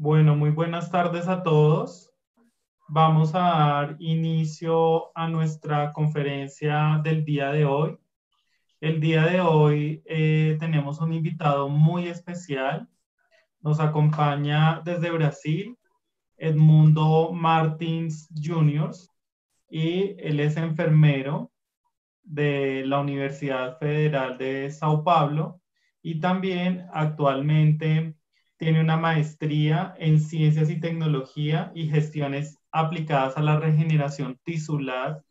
Bueno, muy buenas tardes a todos. Vamos a dar inicio a nuestra conferencia del día de hoy. El día de hoy eh, tenemos un invitado muy especial. Nos acompaña desde Brasil Edmundo Martins Jr. y él es enfermero de la Universidad Federal de Sao Paulo y también actualmente tiene una maestría en Ciencias y Tecnología y Gestiones aplicadas a la regeneración tisular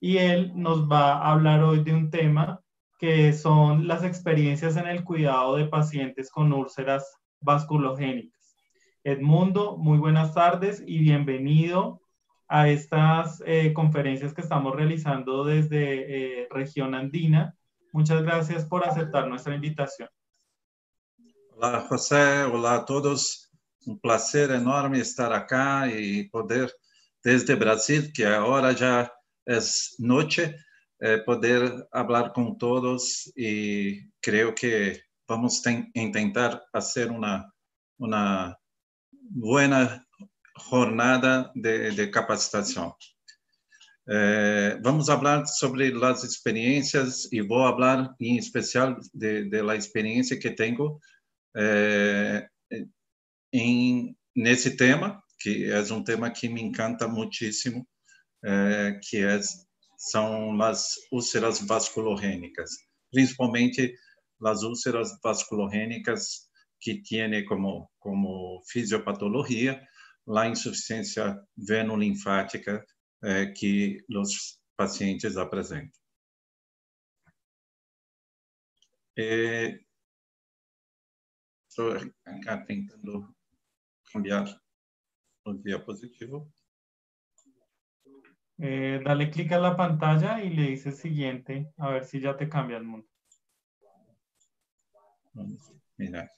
y él nos va a hablar hoy de un tema que son las experiencias en el cuidado de pacientes con úlceras vasculogénicas. Edmundo, muy buenas tardes y bienvenido a estas eh, conferencias que estamos realizando desde eh, región andina. Muchas gracias por aceptar nuestra invitación. Olá, José. Olá a todos. Um prazer enorme estar acá e poder, desde Brasil, que agora já é noite, eh, poder falar com todos e creio que vamos tentar fazer uma uma boa jornada de, de capacitação. Eh, vamos falar sobre as experiências e vou falar em especial de, experiência que tenho em, nesse tema, que é um tema que me encanta muitíssimo, é, que é, são as úlceras vasculogênicas, principalmente as úlceras vasculogênicas que têm como, como fisiopatologia a insuficiência venolinfática é, que os pacientes apresentam. É, Estou acá tentando cambiar o diapositivo. Eh, dale clic a la pantalla y le dice siguiente, a ver si ya te cambia el mundo. Vamos a mirar.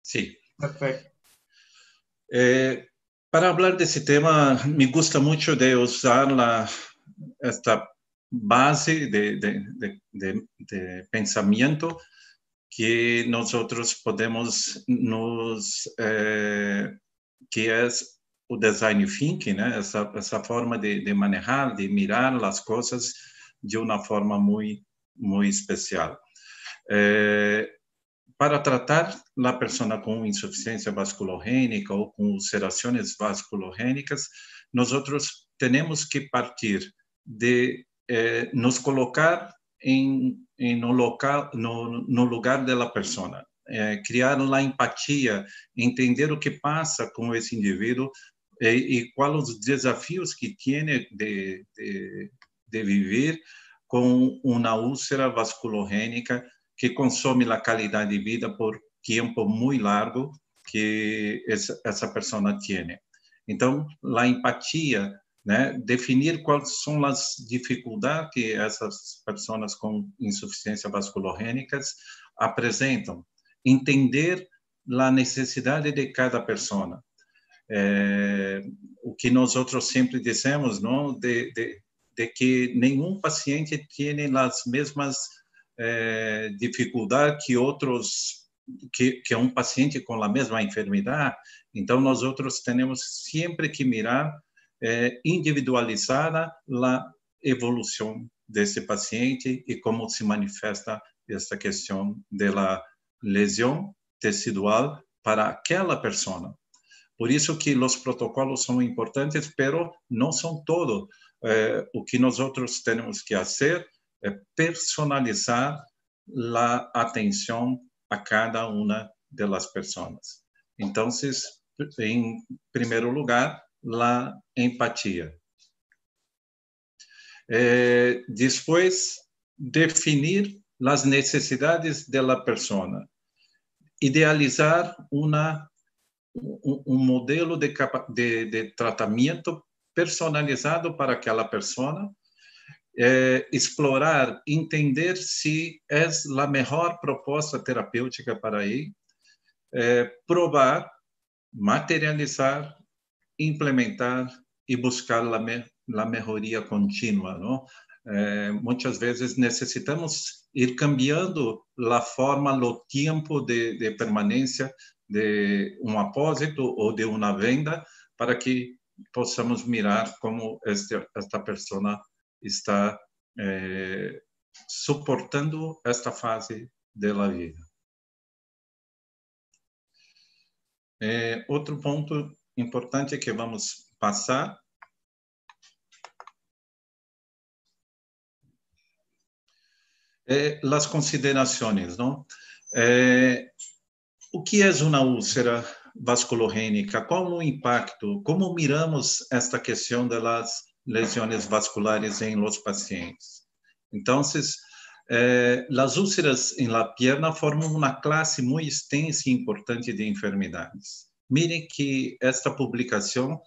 Sí. Perfecto. Eh, para hablar de ese tema, me gusta mucho de usar la, esta base de, de, de, de pensamento que nosotros podemos nos eh, que é o design thinking, né? Essa essa forma de, de manejar, de mirar as coisas de uma forma muito muito especial. Eh, para tratar a pessoa com insuficiência vasculogênica ou com ulcerações vasculogênicas, nós temos que partir de eh, nos colocar em, em no local no, no lugar da pessoa eh, criar uma empatia entender o que passa com esse indivíduo e, e quais os desafios que tem de, de, de viver com uma úlcera vasculogênica que consome a qualidade de vida por tempo muito largo que essa, pessoa tem. Então, a empatia né? Definir quais são as dificuldades que essas pessoas com insuficiência vasculogênicas apresentam, entender a necessidade de cada pessoa. É, o que nós outros sempre dizemos, não, de, de, de que nenhum paciente tem as mesmas é, dificuldades que outros que, que um paciente com a mesma enfermidade. Então nós outros temos sempre que mirar é, individualizada a evolução desse paciente e como se manifesta esta questão da lesão tecidual para aquela pessoa. Por isso que os protocolos são importantes, pero não são todo. É, o que nós outros temos que fazer personalizar a atenção a cada uma das pessoas. Então, em primeiro lugar, la empatia. É, depois, definir as necessidades da pessoa. Idealizar uma, um, um modelo de, de, de, tratamento personalizado para aquela pessoa. É, explorar, entender se é a melhor proposta terapêutica para ele. É, provar, materializar implementar e buscar a, me, a melhoria contínua, não? É, muitas vezes necessitamos ir cambiando a forma, o tempo de, de permanência de um apósito ou de uma venda para que possamos mirar como este, esta pessoa está é, suportando esta fase da vida. É, outro ponto importante que vamos passar é as considerações, não? É, o que é uma úlcera vasculogênica? Qual o impacto? Como miramos esta questão das lesões vasculares em los pacientes? Então, eh, as úlceras em la pierna formam uma classe muito extensa e importante de enfermidades. Mirem que esta publicação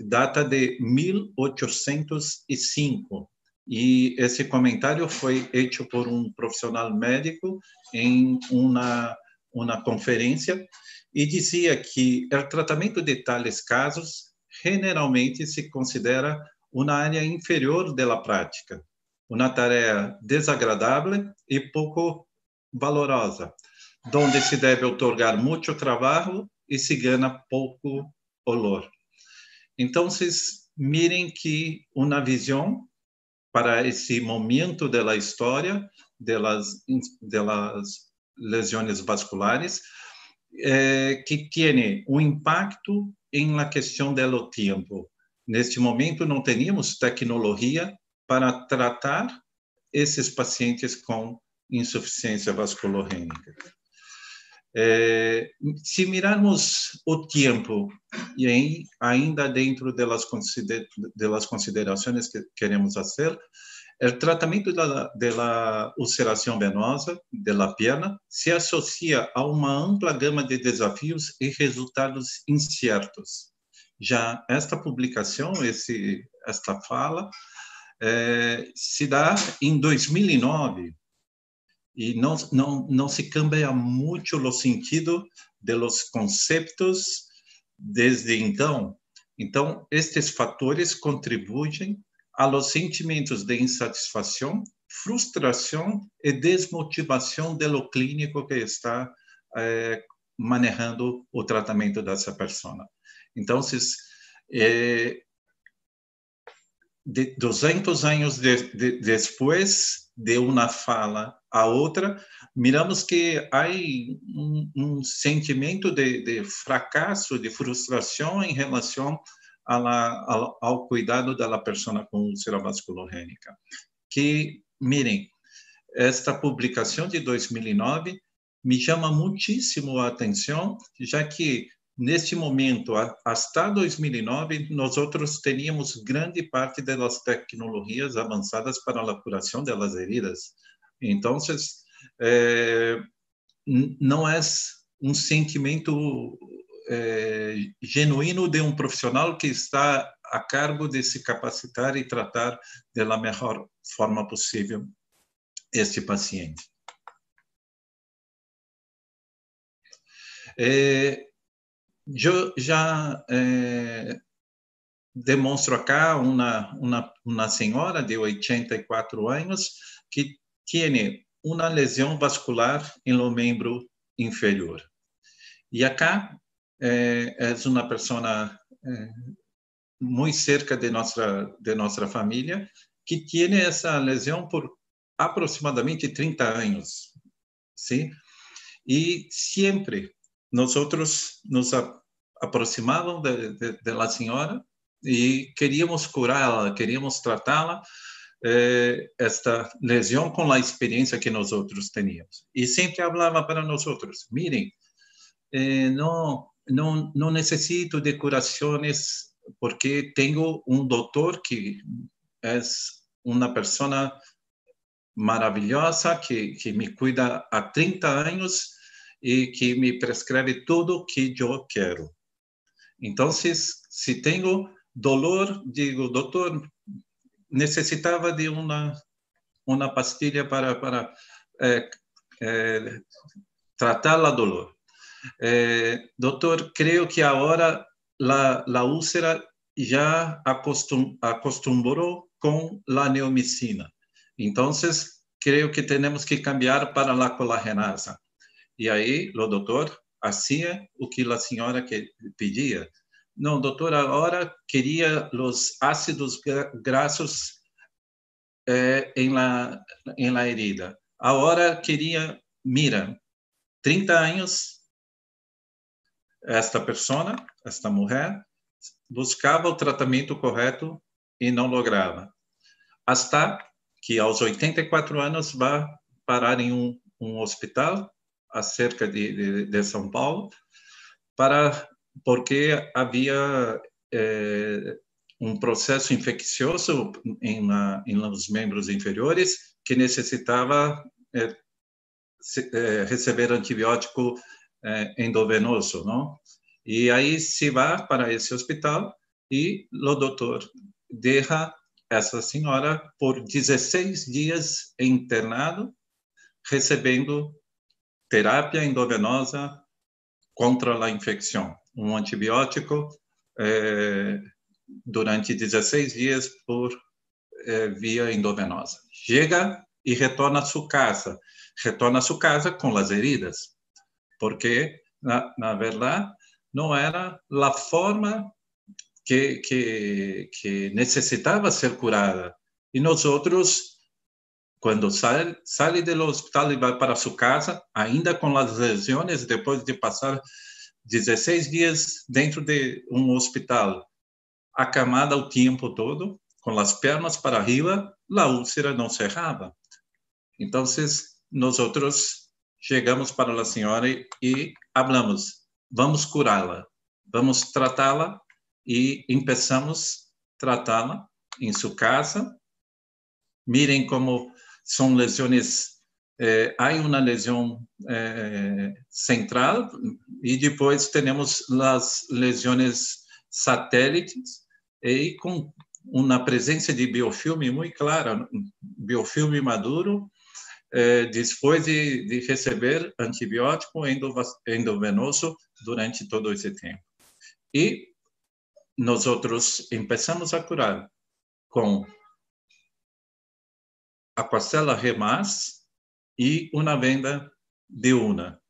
data de 1805 e esse comentário foi feito por um profissional médico em uma uma conferência e dizia que o tratamento de tais casos generalmente se considera uma área inferior da prática, uma tarefa desagradável e pouco valorosa, onde se deve otorgar muito trabalho e se ganha pouco olor. Então, mirem que uma visão para esse momento da história delas delas lesões vasculares eh, que tem um impacto em la questão do tempo. Neste momento não teníamos tecnologia para tratar esses pacientes com insuficiência vasculogênica. É, se mirarmos o tempo e aí, ainda dentro das, das considerações que queremos fazer, o tratamento da, da ulceração venosa da perna se associa a uma ampla gama de desafios e resultados incertos. Já esta publicação, esse, esta fala, é, se dá em 2009 e não, não, não se cambia muito o sentido dos conceitos desde então. Então, estes fatores contribuem a los sentimentos de insatisfação, frustração e desmotivação do clínico que está eh, manejando o tratamento dessa pessoa. Então, eh, de 200 anos de, de, depois de uma fala a outra, miramos que há um, um sentimento de, de, fracasso, de frustração em relação a la, ao, ao, cuidado da pessoa com úlcera vasculogênica. Que, mirem, esta publicação de 2009 me chama muitíssimo a atenção, já que Neste momento, até 2009, nós outros teníamos grande parte das tecnologias avançadas para a curação das heridas. Então, é, não é um sentimento é, genuíno de um profissional que está a cargo de se capacitar e tratar da melhor forma possível este paciente. É, eu já eh, demonstro acá uma, uma, uma senhora de 84 anos que tem uma lesão vascular lo membro inferior. E acá eh, é uma pessoa eh, muito cerca de nossa de nossa família que tem essa lesão por aproximadamente 30 anos, sim? E sempre nós outros nos aproximávamos de, de, de la senhora e queríamos curá-la, queríamos tratá-la eh, esta lesão com a experiência que nós outros teníamos. E sempre falava para nós outros, mirem, eh, não não não necessito de curações porque tenho um doutor que é uma pessoa maravilhosa que que me cuida há 30 anos e que me prescreve tudo o que eu quero. Então, se, se tenho dolor, digo, doutor, necessitava de uma uma pastilha para para é, é, tratar a dolor. É, doutor, creio que agora a, a úlcera já acostum, acostumbrou com a neomicina. Então, creio que temos que cambiar para a colagenasa. E aí, o doutor hacía o que a senhora pedia. Não, doutor, agora queria os ácidos graxos eh, em la em la herida. Agora queria, mira, 30 anos esta pessoa, esta mulher, buscava o tratamento correto e não lograva. Hasta que aos 84 anos vai parar em um, um hospital acerca de, de, de, São Paulo para porque havia eh, um processo infeccioso em, na, em nos membros inferiores que necessitava eh, se, eh, receber antibiótico endovenoso, não? E aí se vai para esse hospital e o doutor deixa essa senhora por 16 dias internado, recebendo terapia endovenosa contra a infecção, um antibiótico eh, durante 16 dias por eh, via endovenosa. Chega e retorna a sua casa, retorna a sua casa com as heridas, porque na, na verdade não era a forma que, que, que necessitava ser curada. E nós outros, quando sai, sai do hospital e vai para sua casa, ainda com as lesões, depois de passar 16 dias dentro de um hospital, acamada o tempo todo, com as pernas para arriba, a úlcera não cerrava. Então, nós outros chegamos para a senhora e, falamos, vamos curá-la, vamos tratá-la e começamos a tratá-la em sua casa. Mirem como são lesões. Eh, há uma lesão eh, central e depois temos as lesões satélites e com uma presença de biofilme muito clara, biofilme maduro, eh, depois de, de, receber antibiótico endovenoso durante todo esse tempo. E nós outros começamos a curar com Aquacela Remas e uma venda de una.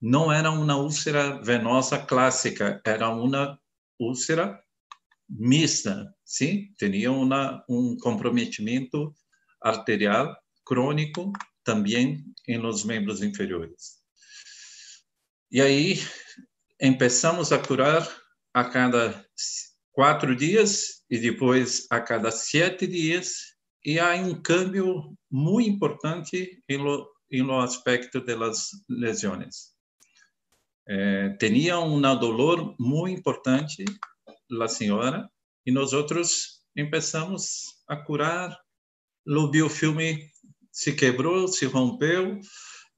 Não era uma úlcera venosa clássica, era uma úlcera mista, sim? Tinha uma, um comprometimento arterial crônico também em los membros inferiores. E aí começamos a curar a cada quatro dias e depois a cada sete dias e há um câmbio muito importante em lo, em lo aspecto das lesões. Eh, tinha um dolor muito importante a senhora e nós outros começamos a curar. O biofilme se quebrou, se rompeu,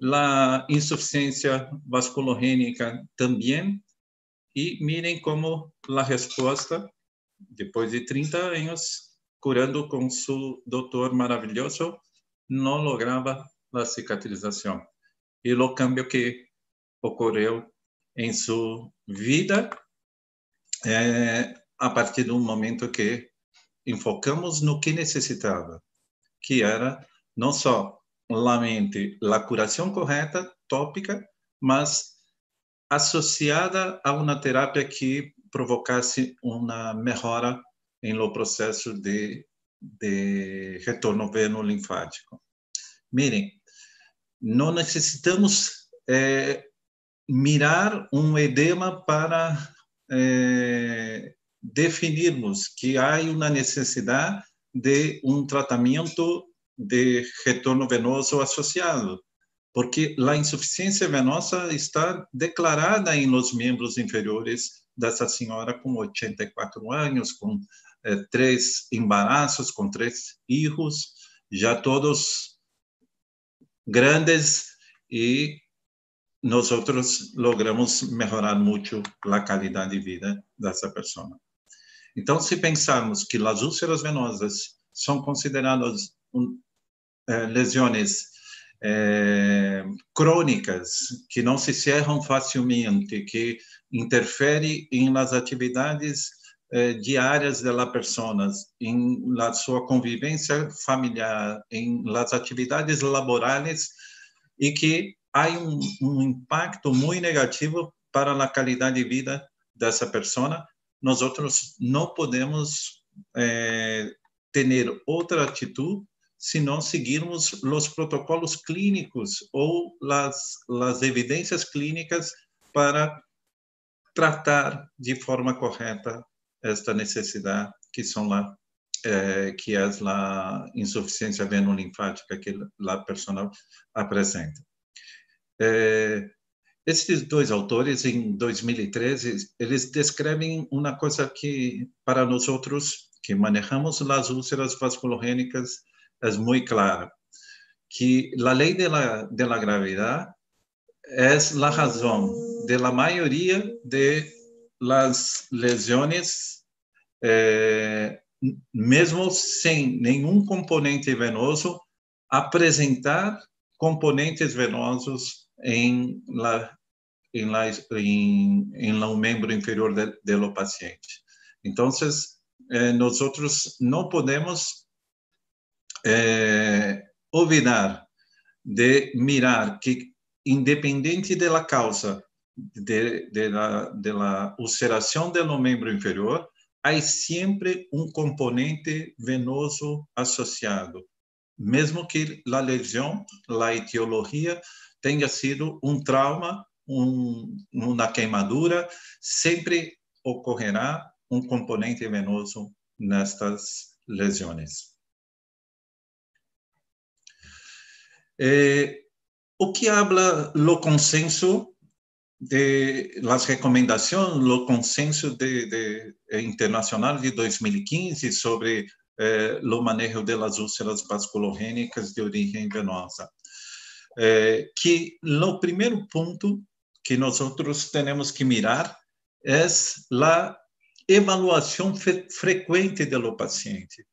a insuficiência vasculogênica também, e mirem como a resposta, depois de 30 anos, curando com seu doutor maravilhoso, não lograva a cicatrização. E o cambio que ocorreu em sua vida é, a partir do momento que enfocamos no que necessitava, que era não só a mente, a curação correta, tópica, mas associada a uma terapia que provocasse uma melhora em lo processo de, de retorno veno-linfático. Mirem, não necessitamos é, mirar um edema para é, definirmos que há uma necessidade de um tratamento de retorno venoso associado, porque a insuficiência venosa está declarada em los membros inferiores dessa senhora com 84 anos, com eh, três embaraços, com três filhos, já todos grandes e nós outros logramos melhorar muito a qualidade de vida dessa pessoa. Então, se pensarmos que as úlceras venosas são consideradas um, eh, lesões eh, crônicas que não se cerram facilmente, que interferem nas atividades eh, diárias das pessoas, em la sua convivência familiar, em las atividades laborais, e que há um, um impacto muito negativo para a qualidade de vida dessa pessoa, nós outros não podemos eh, ter outra atitude se não seguirmos os protocolos clínicos ou as evidências clínicas para tratar de forma correta esta necessidade que são lá eh, que é a insuficiência venolinfática que a pessoa apresenta. Eh, esses dois autores, em 2013, eles descrevem uma coisa que, para nós outros, que manejamos as úlceras vasculogênicas, é muito clara, que a lei la gravidade é a razão de la maioria de las lesiones, eh, mesmo sem nenhum componente venoso, apresentar componentes venosos em la em, la, em, em membro inferior do paciente. Então, eh, nós não podemos eh, olvidar de mirar que, independente da causa de, de, la, de la ulceração do membro inferior, há sempre um componente venoso associado, mesmo que a lesão, a etiologia, tenha sido um trauma, um, uma queimadura, sempre ocorrerá um componente venoso nestas lesões. Eh, o que habla o consenso de las recomendações, o consenso de, de, eh, internacional de 2015 sobre eh, o manejo de las úlceras vasculogênicas de origem venosa. Eh, que o primeiro ponto que nós temos que mirar é a evaluação frequente do paciente.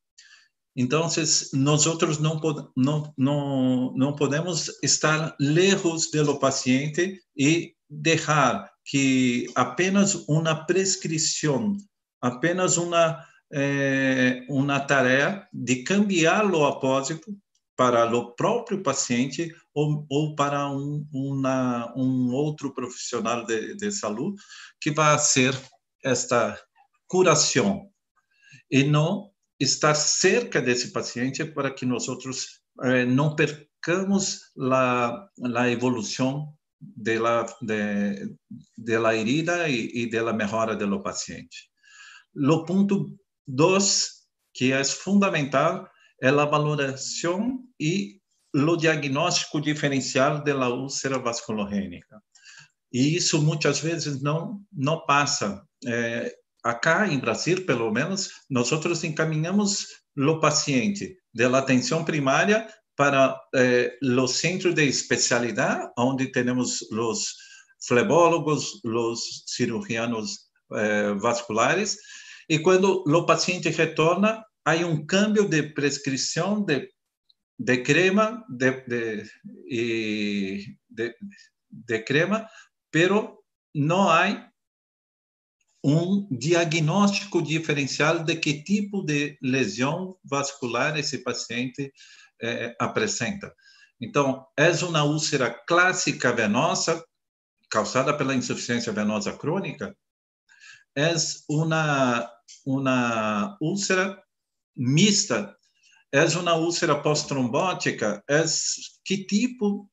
Então, nós não, não, não, não podemos estar lejos do paciente e deixar que apenas uma prescrição, apenas uma eh, uma tarefa de cambiar o apósito para o próprio paciente ou, ou para um, uma, um outro profissional de, de saúde que vai ser esta curação. E não estar cerca desse paciente para que nós outros eh, não percamos a, a evolução de la, de, de la herida e, e de la mejora do paciente. O ponto 2, que é fundamental, é a valoração e o diagnóstico diferencial da úlcera vasculogênica. E isso muitas vezes não não passa. É, acá em Brasil, pelo menos, nós encaminhamos o paciente da atenção primária para eh, os centros de especialidade, onde temos os flebólogos, os cirurgianos eh, vasculares, e quando o paciente retorna, há um câmbio de prescrição de, de crema, de, de, de, de crema, pero não há um diagnóstico diferencial de que tipo de lesão vascular esse paciente é, apresenta. Então, é uma úlcera clássica venosa, causada pela insuficiência venosa crônica, é uma, uma úlcera mista, é uma úlcera pós-trombótica, é que tipo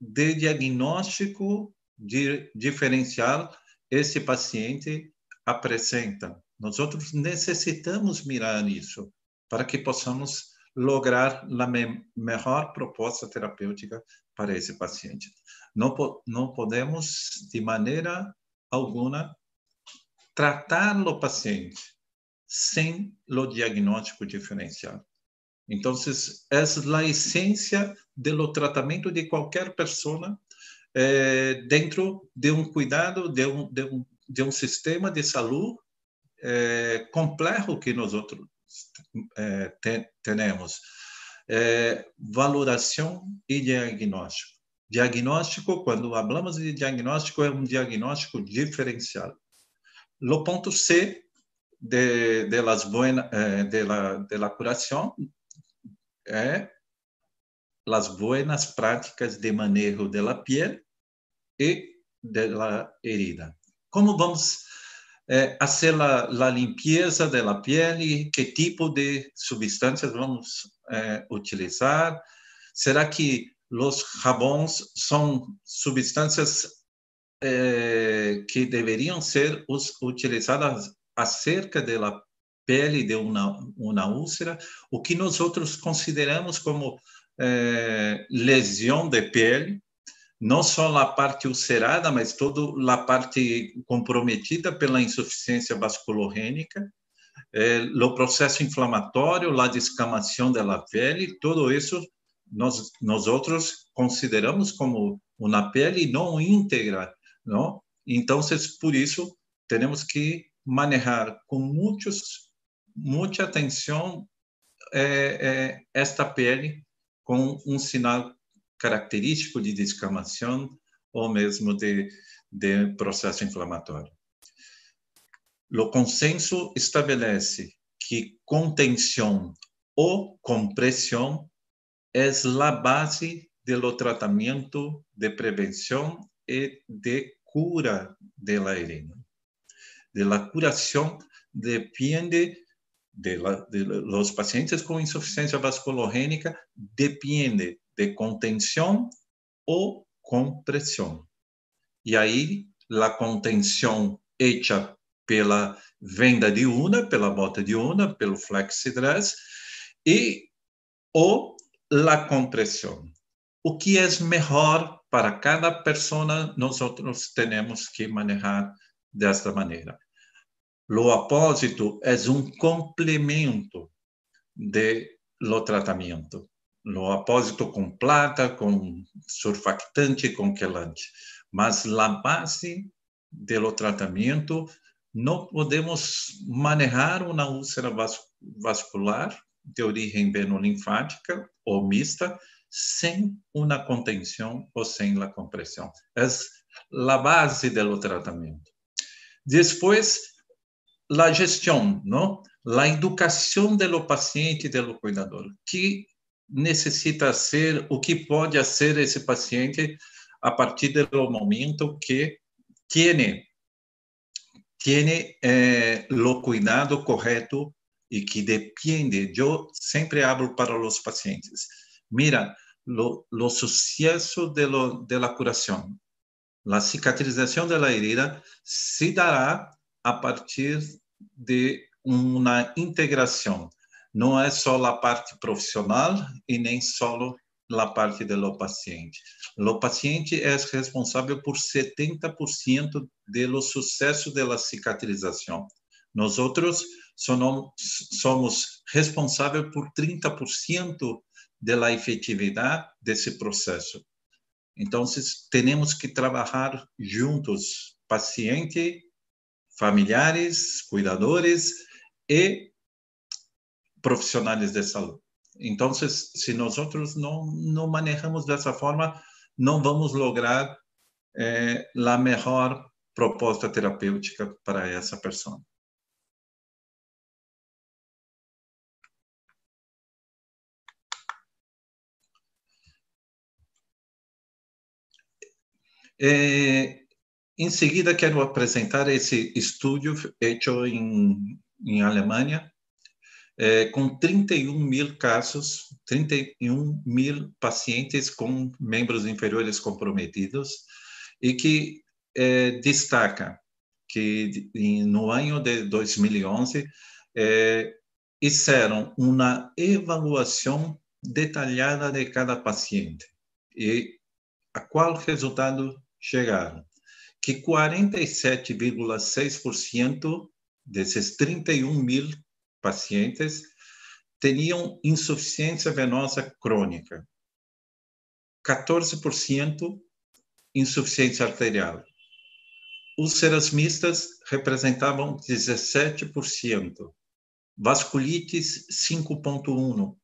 de diagnóstico de, diferencial esse paciente apresenta. Nós necessitamos mirar isso para que possamos lograr a me melhor proposta terapêutica para esse paciente. Não, não podemos, de maneira alguma, tratar o paciente sem o diagnóstico diferencial. Então, é a essência do tratamento de qualquer pessoa eh, dentro de um cuidado, de um, de um, de um sistema de saúde eh, complexo que nós outros é, te, temos é, valoração e diagnóstico. Diagnóstico, quando falamos de diagnóstico, é um diagnóstico diferencial. No ponto C, de, de, las buena, eh, de, la, de la curación é as buenas práticas de manejo de la piel e de la herida. Como vamos eh, fazer a, a limpeza de la tipo de substâncias vamos eh, utilizar? Será que os jabões são substâncias eh, que deveriam ser utilizadas acerca da pele de uma, uma úlcera, o que nós outros consideramos como eh, lesão de pele, não só a parte ulcerada, mas toda a parte comprometida pela insuficiência vasculorrênica, eh, o processo inflamatório, a descamação da pele, tudo isso nós nós outros consideramos como uma pele não íntegra, não? Então, por isso temos que manejar com muitos muita atenção é, é, esta pele com um sinal característico de descamação ou mesmo de, de processo inflamatório. O consenso estabelece que contenção ou compressão é a base do tratamento de prevenção e de cura de la herida. De la curação depende de, la, de los pacientes com insuficiência vasculorrênica depende de contenção ou compressão. E aí, a contenção hecha pela venda de una, pela bota de una, pelo flexidress, e ou a compressão. O que é melhor para cada pessoa, nós temos que manejar desta maneira. O apósito é um complemento de lo tratamento. O apósito com plata, com surfactante, com quelante. Mas a base do tratamento não podemos manejar uma úlcera vascular de origem venolinfática ou mista sem uma contenção ou sem a compressão. É a base do tratamento. Depois, la gestão, não? La educação do paciente e do cuidador. Que necessita ser, o que pode ser esse paciente a partir do momento que tiene tiene eh, lo cuidado correto e que depende. Eu sempre hablo para os pacientes. Mira, lo, sucesso de, lo, de la curação, la cicatrização de la herida se dará a partir de uma integração. Não é só a parte profissional e nem só a parte do paciente. O paciente é responsável por 70% do sucesso da cicatrização. Nós outros somos responsáveis por 30% da efetividade desse processo. Então, temos que trabalhar juntos, paciente familiares, cuidadores e profissionais de saúde. Então, se nós não, não manejamos dessa forma, não vamos lograr eh, a melhor proposta terapêutica para essa pessoa. Eh, em seguida, quero apresentar esse estudo feito em, em Alemanha, é, com 31 mil casos, 31 mil pacientes com membros inferiores comprometidos, e que é, destaca que no ano de 2011 é, fizeram uma avaliação detalhada de cada paciente e a qual resultado chegaram? Que 47,6% desses 31 mil pacientes tinham insuficiência venosa crônica, 14% insuficiência arterial. Úlceras mistas representavam 17%, vasculites 5,1%,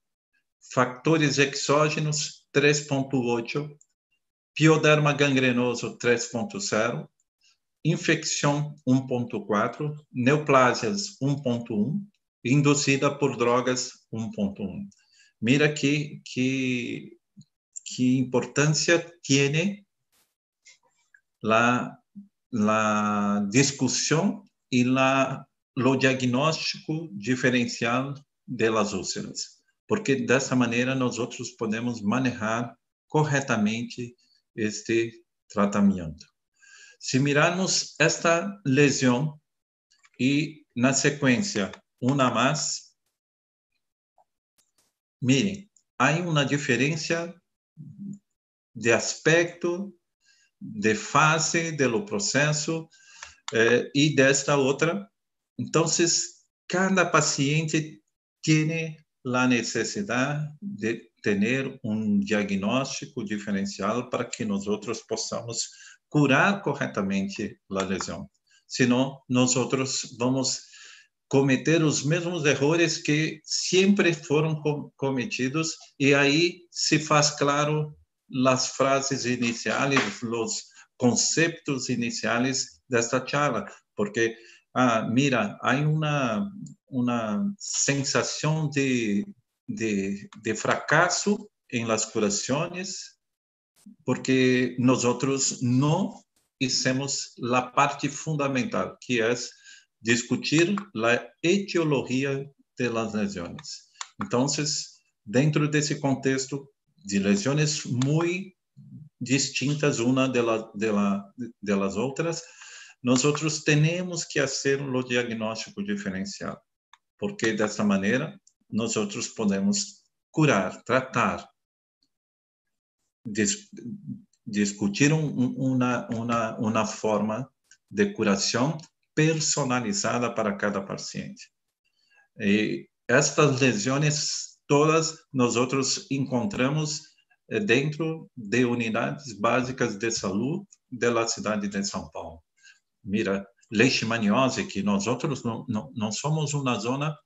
fatores exógenos 3,8%, pioderma gangrenoso 3.0, infecção 1.4, neoplasias 1.1, induzida por drogas 1.1. Mira que, que, que importância tem la, la discussão e la, diagnóstico diferencial de las úlceras, porque dessa maneira nós outros podemos manejar corretamente este tratamento. Se mirarmos esta lesão e na sequência uma mais, miren, há uma diferença de aspecto, de fase do processo eh, e desta outra. Então, cada paciente tem a necessidade de ter um diagnóstico diferencial para que nós possamos curar corretamente a lesão. Senão, nós vamos cometer os mesmos erros que sempre foram cometidos e aí se faz claro as frases iniciais, os conceitos iniciais desta charla, porque ah, mira, há uma uma sensação de, de, de fracasso em las curações porque nós outros não hicimos a parte fundamental, que é discutir a etiologia de las lesiones. Então, dentro desse contexto de lesões muito distintas uma de, la, de, de outras, nós outros temos que fazer o diagnóstico diferencial, porque dessa maneira nós outros podemos curar, tratar dis, discutir um, uma, uma, uma forma de curação personalizada para cada paciente. E estas lesões todas nós outros encontramos eh, dentro de unidades básicas de saúde da cidade de São Paulo. Mira, leishmaniose, que nós outros não, não, não somos uma zona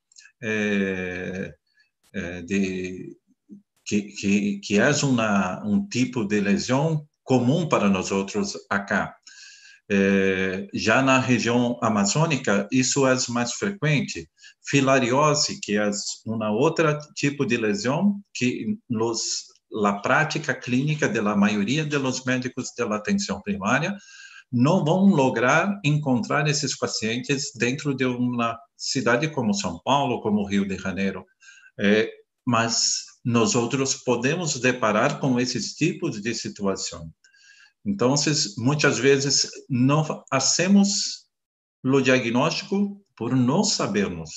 é, é, de que, que, que é uma, um tipo de lesão comum para nós outros acá. É, já na região amazônica, isso é mais frequente. Filariose, que é uma outra tipo de lesão que nos la prática clínica da maioria dos médicos da atenção primária não vão lograr encontrar esses pacientes dentro de uma cidade como São Paulo, como Rio de Janeiro. É, mas nós outros podemos deparar com esses tipos de situação. Então, muitas vezes não fazemos o diagnóstico por não sabermos,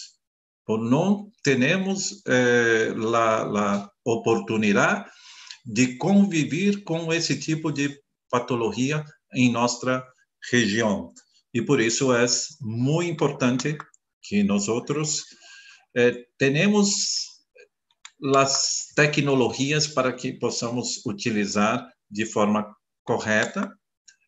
por não termos eh, a oportunidade de conviver com esse tipo de patologia em nossa região. E por isso é muito importante que nós outros eh, tenhamos as tecnologias para que possamos utilizar de forma correta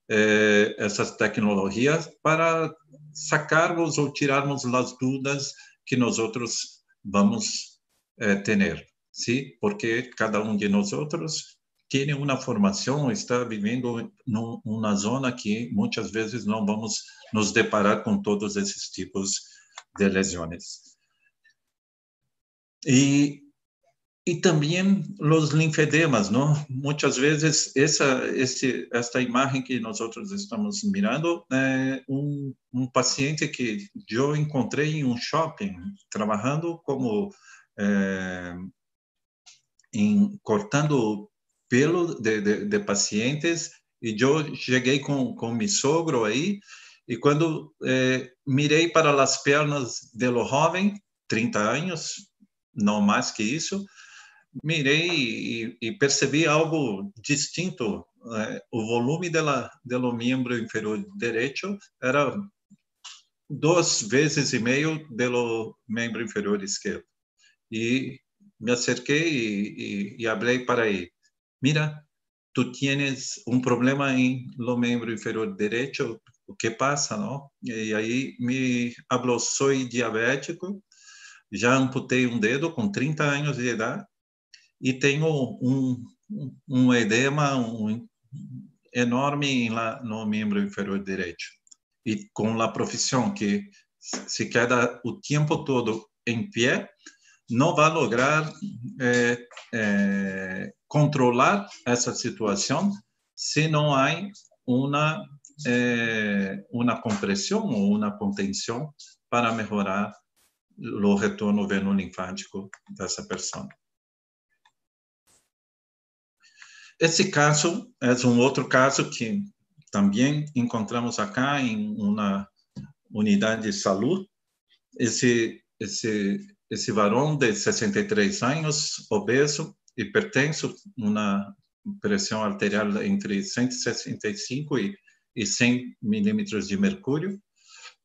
eh, essas tecnologias para sacarmos ou tirarmos as dúvidas que nós outros vamos eh, ter, sim? Porque cada um de nós outros tem uma formação, está vivendo numa zona que muitas vezes não vamos nos deparar com todos esses tipos de lesões. E e também os linfedemas, não? Muitas vezes essa esta imagem que nós estamos mirando é um, paciente que eu encontrei em um shopping trabalhando como é, em cortando pelo de, de, de, pacientes e eu cheguei com com meu sogro aí e quando é, mirei para as pernas do jovem, 30 anos, não mais que isso, mirei e, e percebi algo distinto. É, o volume dela, do membro inferior direito era duas vezes e meio do membro inferior esquerdo. E me acerquei e, e, e para ele, mira, tu tienes um problema em lo membro inferior direito, o que passa, não? E aí me falou, sou diabético, já amputei um dedo com 30 anos de idade, e tenho um, um edema um, enorme lá no membro inferior direito. e com a profissão que se queda o tempo todo em pé, não vai lograr é, é, controlar essa situação se não há uma é, uma compressão ou uma contenção para melhorar o retorno veno-linfático dessa pessoa. Esse caso é um outro caso que também encontramos acá em uma unidade de saúde. Esse esse esse varão de 63 anos, obeso, hipertenso, uma pressão arterial entre 165 e, e 100 milímetros de mercúrio.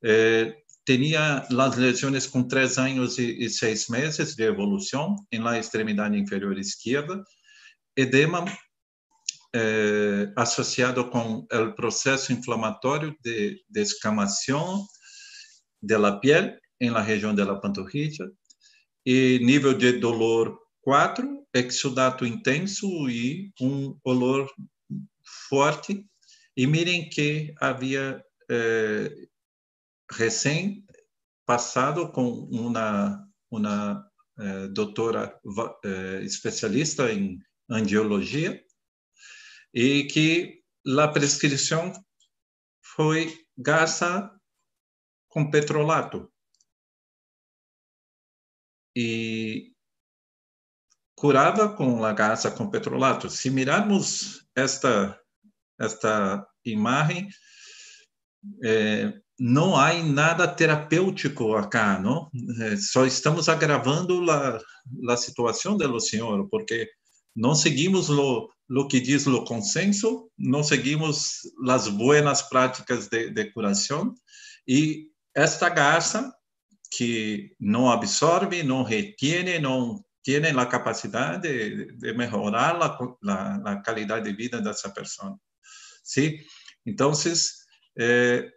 Eh, tinha as lesões com três anos e, e seis meses de evolução em extremidade inferior esquerda, edema eh, associado com o processo inflamatório de descamação de la piel la região de la e nível de dolor 4, exudato intenso e um olor forte. E mirem que havia eh, recém passado com uma, uma eh, doutora eh, especialista em angiologia e que a prescrição foi gasta com petrolato. E curava com a gasa com petrolato. Se mirarmos esta esta imagem, é, não há nada terapêutico acá, não? É, só estamos agravando a, a situação do senhor, porque não seguimos lo, lo que diz o consenso, não seguimos as boas práticas de, de curação, e esta gasa que não absorve, não retiene, não tem a capacidade de, de melhorar a, a, qualidade de vida dessa pessoa. Sim? Então, eh,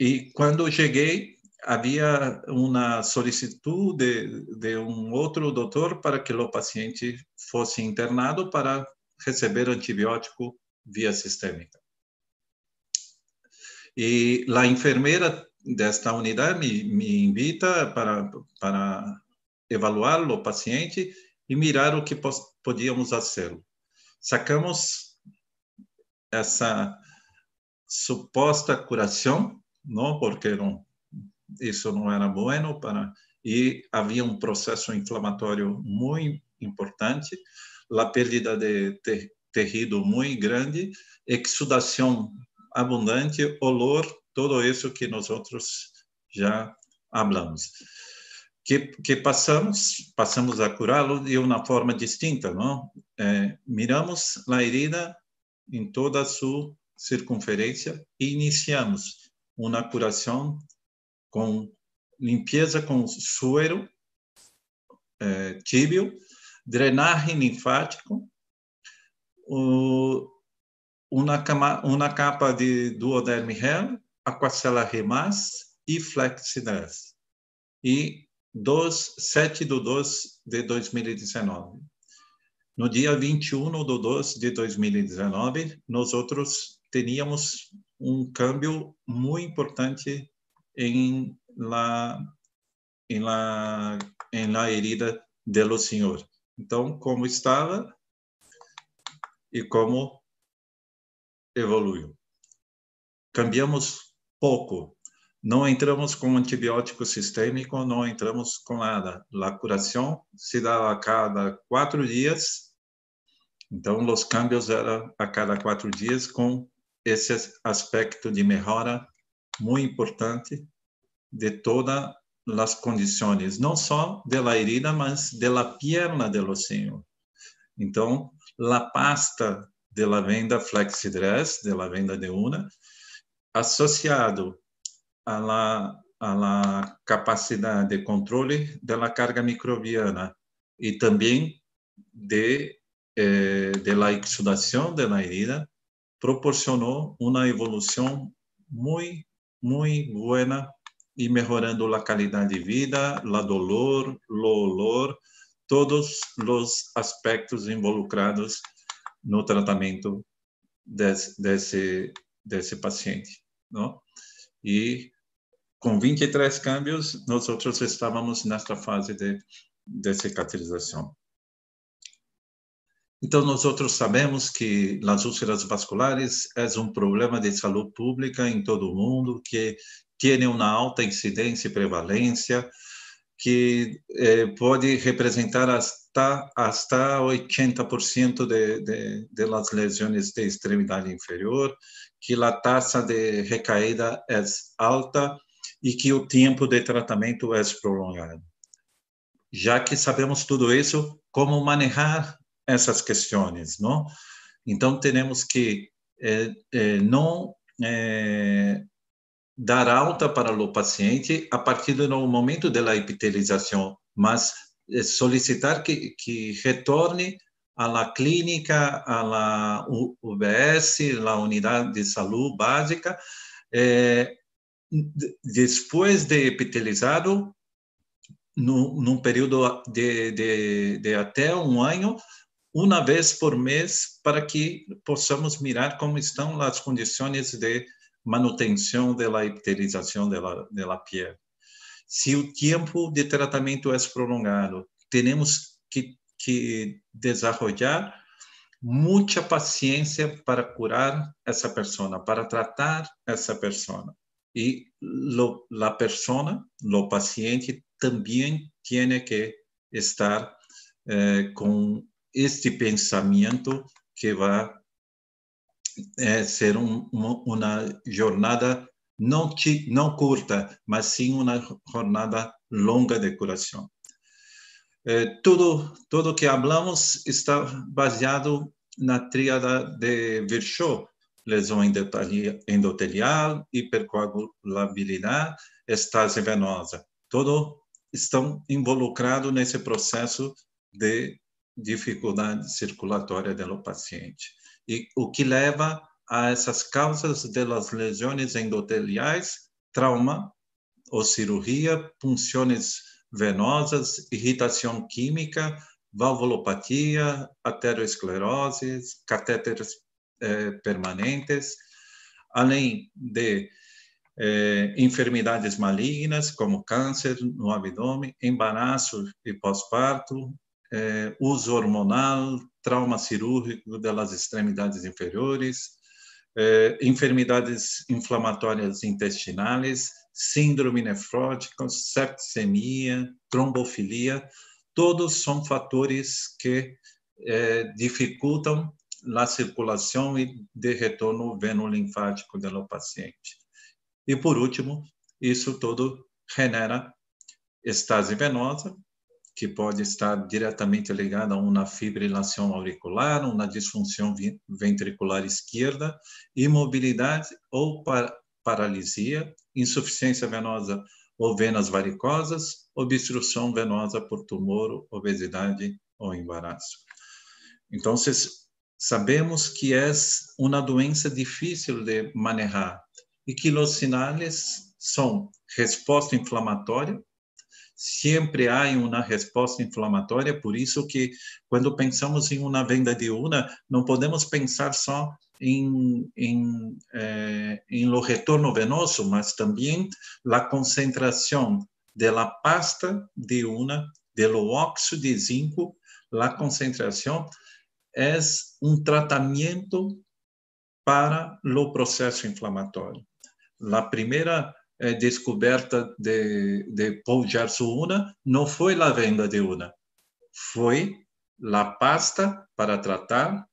e quando cheguei, havia uma solicitude de, de, um outro doutor para que o paciente fosse internado para receber antibiótico via sistêmica. E a enfermeira desta unidade me, me invita para, para evaluar o paciente e mirar o que podíamos fazer. Sacamos essa suposta curação, não, porque não, isso não era bueno para e havia um processo inflamatório muito importante, a perda de ter, tecido muito grande, exudação abundante, olor, tudo isso que nós outros já hablamos que, que passamos passamos a curá-lo de uma forma distinta, não? É, miramos a herida em toda a sua circunferência e iniciamos uma curação com limpeza com suero é, tíbio, drenagem linfático, o, uma, uma capa de duoderme gel, aquacela remas e flexidez. E 2, 7 de 2 de 2019. No dia 21 de 2 de 2019, nós outros teríamos um câmbio muito importante em la em la em la herida do senhor. Então, como estava e como evoluiu. Cambiamos pouco, não entramos com antibiótico sistêmico, não entramos com nada. A curação se dá a cada quatro dias. Então, os cambios eram a cada quatro dias, com esse aspecto de melhora muito importante de todas as condições, não só da herida, mas da perna do senhor. Então, a pasta de la venda Flexidress, de la venda de una, associado a la, a la capacidade de controle da carga microbiana e também de, eh, de la exudação da herida, proporcionou uma evolução muito, muito boa e melhorando a qualidade de vida, a dolor, o olor, todos os aspectos involucrados no tratamento desse, desse, desse paciente. Não? e com 23 câmbios, nós outros estávamos nesta fase de, de cicatrização. Então, nós outros sabemos que as úlceras vasculares é um problema de saúde pública em todo o mundo, que tem uma alta incidência e prevalência, que eh, pode representar hasta, hasta 80% de, de, de las lesões de extremidade inferior, que a taxa de recaída é alta e que o tempo de tratamento é prolongado. Já que sabemos tudo isso, como manejar essas questões, não? Então, temos que eh, eh, não eh, dar alta para o paciente a partir do momento da epitelização, mas eh, solicitar que, que retorne à la clínica, à la UBS, a unidade de saúde básica, eh, depois de epitelizado, no, num período de, de, de até um ano, uma vez por mês, para que possamos mirar como estão as condições de manutenção da epitelização da, pele. Se o tempo de tratamento é prolongado, temos que, que desenvolver muita paciência para curar essa pessoa, para tratar essa pessoa. E a pessoa, o paciente, também tem que estar eh, com este pensamento que vai é, ser um, uma, uma, jornada não, não curta, mas sim uma jornada longa de curação. É, tudo tudo que falamos está baseado na tríada de Virchow, lesão endotelial, hipercoagulabilidade, estase venosa. Todos estão involucrados nesse processo de dificuldade circulatória do paciente. E o que leva a essas causas das lesões endoteliais, trauma ou cirurgia, punções venosas, irritação química, valvulopatia, aterosclerose, catéteres eh, permanentes, além de eh, enfermidades malignas como câncer no abdômen, embaraço e pós-parto, eh, uso hormonal, trauma cirúrgico das extremidades inferiores, eh, enfermidades inflamatórias intestinais, síndrome nefrótica, septicemia, trombofilia, todos são fatores que eh, dificultam a circulação e de retorno veno-linfático do paciente. E por último, isso tudo genera estase venosa, que pode estar diretamente ligada a uma fibrilação auricular, uma disfunção ventricular esquerda, imobilidade ou par paralisia, insuficiência venosa ou venas varicosas, obstrução venosa por tumor, obesidade ou embaraço. Então, sabemos que é uma doença difícil de manejar e que os sinais são resposta inflamatória, sempre há uma resposta inflamatória, por isso que quando pensamos em uma venda de una, não podemos pensar só em, em, eh, em lo retorno venoso, mas também a concentração da pasta de una, do óxido de zinco, a concentração é um tratamento para o processo inflamatório. A primeira eh, descoberta de, de Paul Una não foi a venda de una, foi a pasta para tratar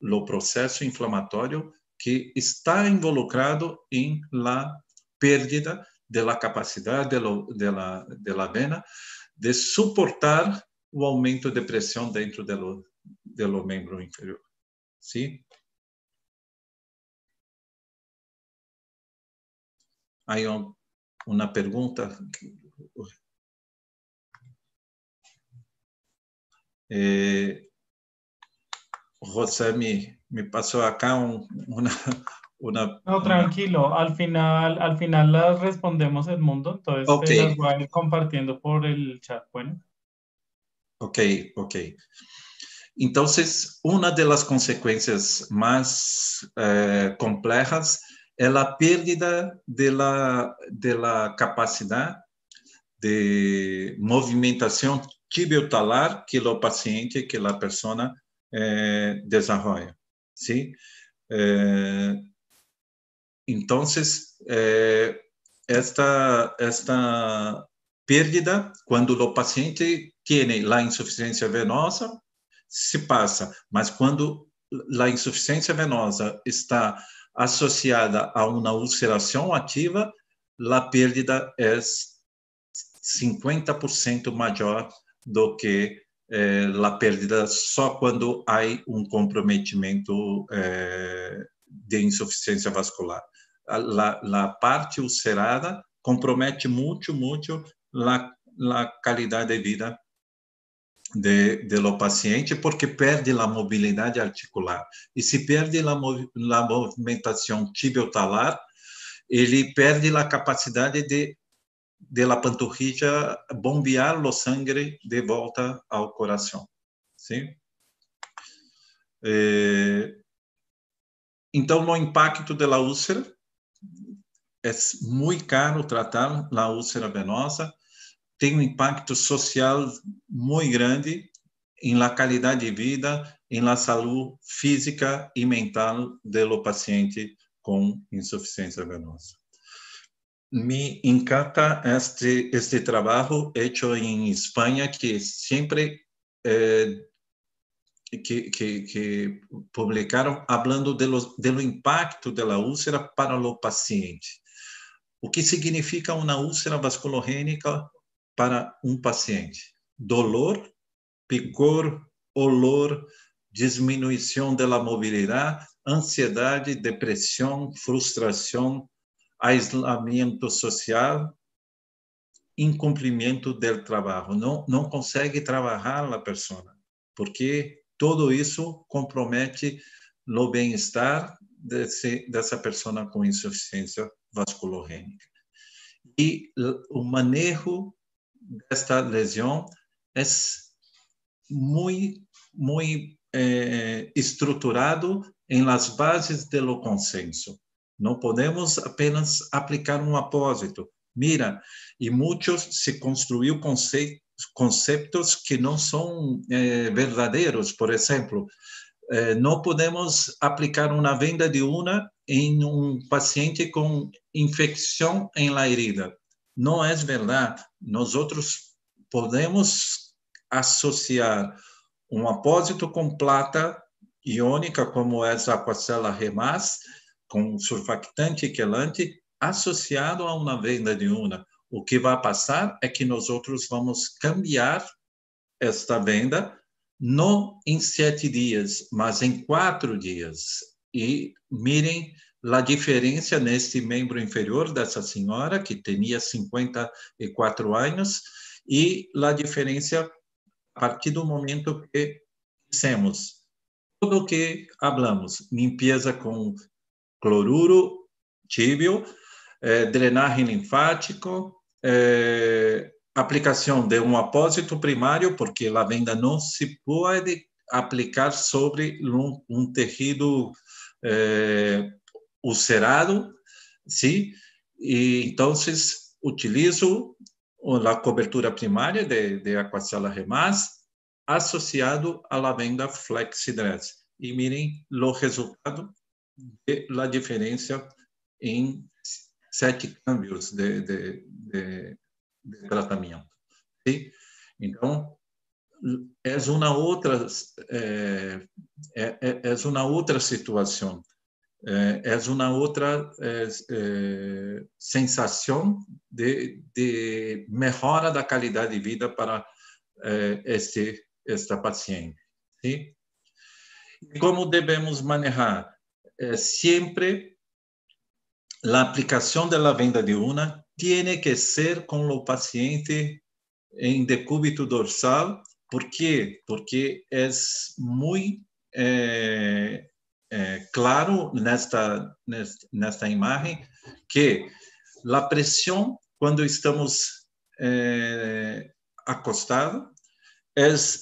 o processo inflamatório que está involucrado em la pérdida de la capacidade de, lo, de, la, de la vena de suportar o aumento de pressão dentro do, do membro inferior. Sim? Aí uma pergunta. Eh, José me, me pasó acá un, una, una, No, tranquilo, al final, al final las respondemos Edmundo, entonces okay. las voy a ir compartiendo por el chat, bueno. Ok, ok. Entonces, una de las consecuencias más eh, complejas é a perda de la capacidade de movimentação tibiotalar que o paciente, que a pessoa eh, desenvolve. ¿sí? Eh, eh, esta, esta pérdida, quando o paciente tem a insuficiência venosa, se passa, mas quando a insuficiência venosa está associada a uma ulceração ativa, a perda é 50% maior do que eh, a perda só quando há um comprometimento eh, de insuficiência vascular. A, parte ulcerada compromete muito, muito a qualidade de vida de, de lo paciente porque perde a mobilidade articular. E se perde a, movimentação tibiotalar, ele perde a capacidade de de la bombear o sangue de volta ao coração. Sim? Eh, então, o impacto da úlcera é muito caro tratar a úlcera venosa, tem um impacto social muito grande em la qualidade de vida, em la saúde física e mental do paciente com insuficiência venosa. Me encanta este, este trabalho hecho em Espanha, que sempre eh, que, que, que, publicaram falando do impacto da úlcera para o paciente. O que significa uma úlcera vasculogênica para um paciente? Dolor, picor, olor, diminuição da mobilidade, ansiedade, depressão, frustração, isolamento social, incumprimento do trabalho. Não, não consegue trabalhar a pessoa, porque tudo isso compromete o bem-estar dessa pessoa com insuficiência vasculogênica. E o manejo desta lesão é muito, muito eh, estruturado em las bases do consenso. Não podemos apenas aplicar um apósito. Mira, e muitos se construiu conceitos que não são eh, verdadeiros. Por exemplo, eh, não podemos aplicar uma venda de una em um paciente com infecção em la herida. Não é verdade. Nós outros podemos associar um apósito com plata iônica, como é a aquacela remas, com surfactante e quelante associado a uma venda de una. O que vai passar é que nós outros vamos cambiar esta venda não em sete dias, mas em quatro dias. E mirem a diferença neste membro inferior dessa senhora, que tinha 54 anos, e a diferença a partir do momento que dissemos tudo o que hablamos, limpeza com cloruro tíbio, eh, drenagem linfático, eh, aplicação de um apósito primário, porque a venda não se pode aplicar sobre um, um tecido eh, ulcerado? E então utilizo a cobertura primária de, de aquacela remas associado à lavenda flexidress. E mirem o resultado de la em sete câmbios de, de, de, de tratamento. Então, é uma outra é, é, é uma outra situação é, é uma outra é, é, sensação de, de melhora da qualidade de vida para é, este esta paciente ¿sí? como devemos manejar siempre la aplicación de la venda de una tiene que ser con el paciente en decúbito dorsal. ¿Por qué? Porque es muy eh, claro nesta, nesta imagen que la presión cuando estamos eh, acostados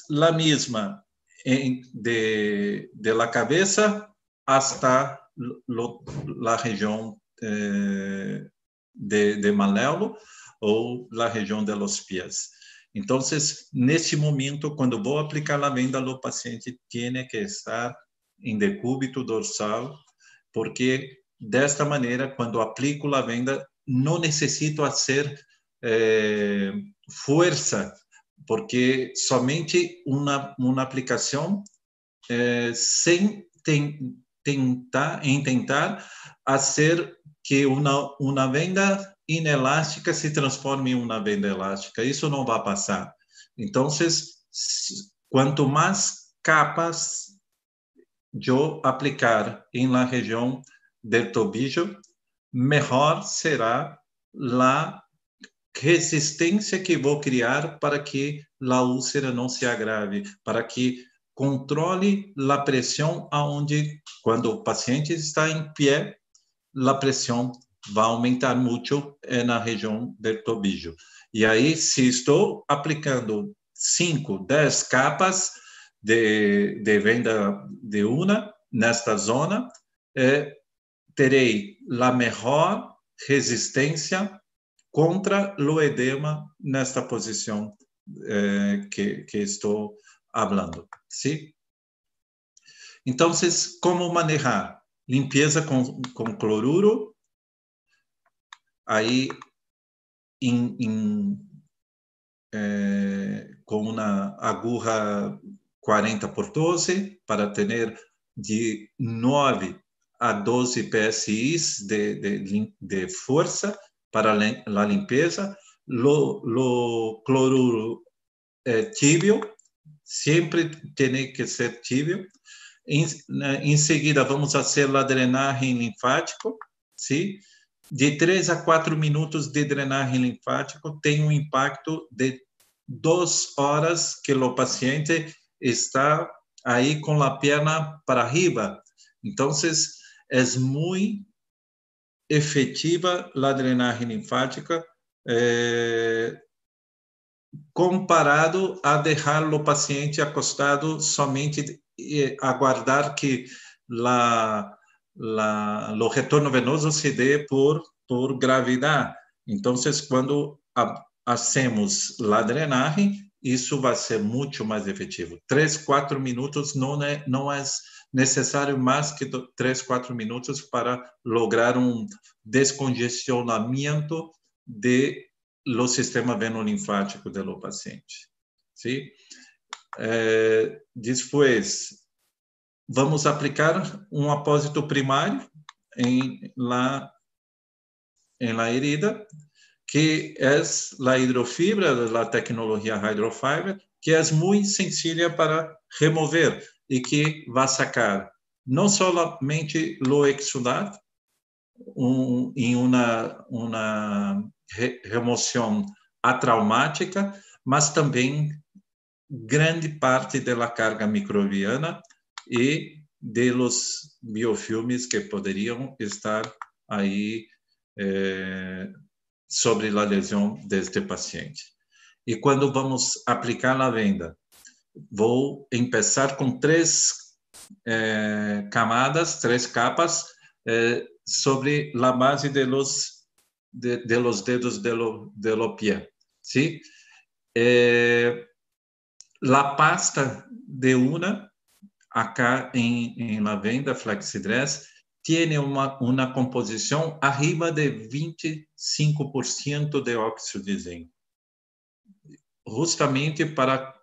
la misma en, de, de la cabeza hasta lo, la região eh, de, de Malelo ou na região de los pies. Então, nesse momento, quando vou aplicar a venda, o paciente tem que estar em decúbito dorsal, porque desta maneira, quando aplico a venda, não necessito fazer eh, força, porque somente uma, uma aplicação eh, sem ten, tentar, em tentar fazer que uma, uma venda inelástica se transforme em uma venda elástica. Isso não vai passar. Então, quanto mais capas eu aplicar em la região del tobillo, melhor será a resistência que vou criar para que a úlcera não se agrave, para que controle a pressão aonde quando o paciente está em pé, a pressão vai aumentar muito na região do tobillo. E aí, se estou aplicando 5, 10 capas de, de venda de una nesta zona, eh, terei a melhor resistência contra o edema nesta posição eh, que, que estou falando. Sim? Então, como manejar? Limpeza com, com cloruro, aí em, em, é, com uma agulha 40 por 12 para ter de 9 a 12 PSI de, de, de força para a limpeza, lo, lo cloruro é, tíbio, sempre tem que ser tíbio. Em, em seguida, vamos fazer a drenagem linfática, sim? de 3 a 4 minutos de drenagem linfática tem um impacto de duas horas que o paciente está aí com a perna para arriba. Então, é muito efetiva a drenagem linfática eh, comparado a deixar o paciente acostado somente e aguardar que la, la, o retorno venoso se dê por, por gravidade. Então, quando hacemos a drenagem, isso vai ser muito mais efetivo. Três, quatro minutos não é, não é necessário mais que três, quatro minutos para lograr um descongestionamento de lo sistema venolinfático do paciente. Sim? É, depois, vamos aplicar um apósito primário em la, em la herida, que é a hidrofibra, a tecnologia hydrofiber, que é muito sencilla para remover e que vai sacar não somente o exudado em re, remoção atraumática, mas também grande parte da carga microbiana e de los biofilmes que poderiam estar aí eh, sobre a lesão deste paciente. E quando vamos aplicar na venda, vou começar com três eh, camadas, três capas eh, sobre a base de los de, de los dedos de lo, de lo pie, ¿sí? Eh, la pasta de una acá em, em la venda Flexidress tem uma, uma composição arriba de 25% de óxido de zinco, justamente para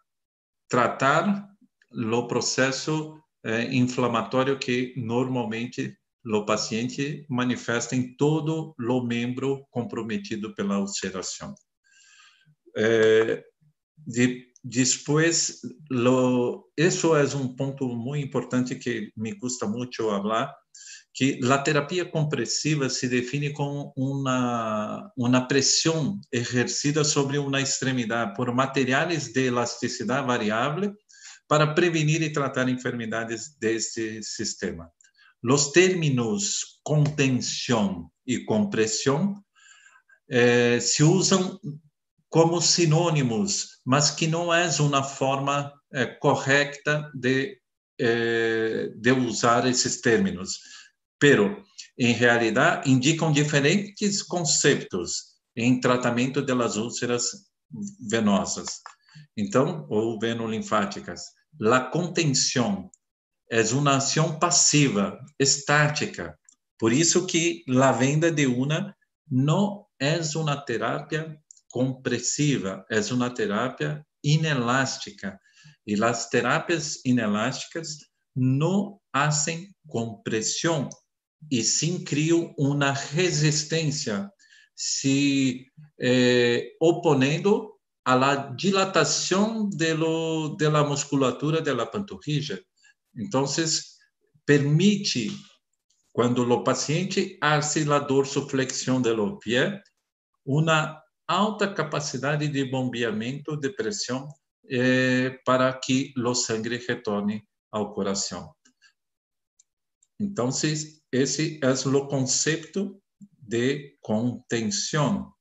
tratar o processo eh, inflamatório que normalmente o paciente manifesta em todo o membro comprometido pela ulceração. Eh, de, depois, isso é um ponto muito importante que me custa muito falar, que a terapia compressiva se define como uma, uma pressão exercida sobre uma extremidade por materiais de elasticidade variável para prevenir e tratar enfermidades deste sistema. Os termos contenção e compressão eh, se usam como sinônimos, mas que não é uma forma eh, correta de, eh, de usar esses termos pero em realidade indicam diferentes conceitos em tratamento das úlceras venosas, então ou venolinfáticas. A contenção é uma ação passiva, estática. Por isso que a venda de una não é uma terapia compressiva, é uma terapia inelástica. E as terapias inelásticas não fazem compressão e sim criam uma resistência, se eh, oponendo à dilatação la musculatura de la panturrilla. Então, permite, quando o paciente hace la dorsoflexião do pé, uma alta capacidade de bombeamento de pressão eh, para que o sangue retorne ao coração. Então, esse é o conceito de contenção.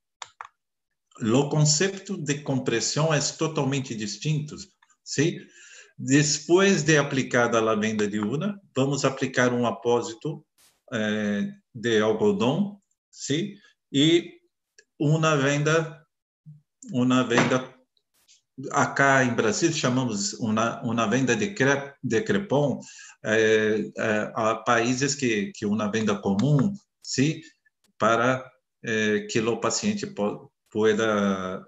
O conceito de compressão é totalmente distinto, sim? Depois de aplicada a venda de una, vamos aplicar um apósito eh, de algodão, sim? E uma venda, uma venda acá em Brasil chamamos uma, uma venda de, crep, de crepom é, é, a países que que uma venda comum, sim, para é, que o paciente po, pueda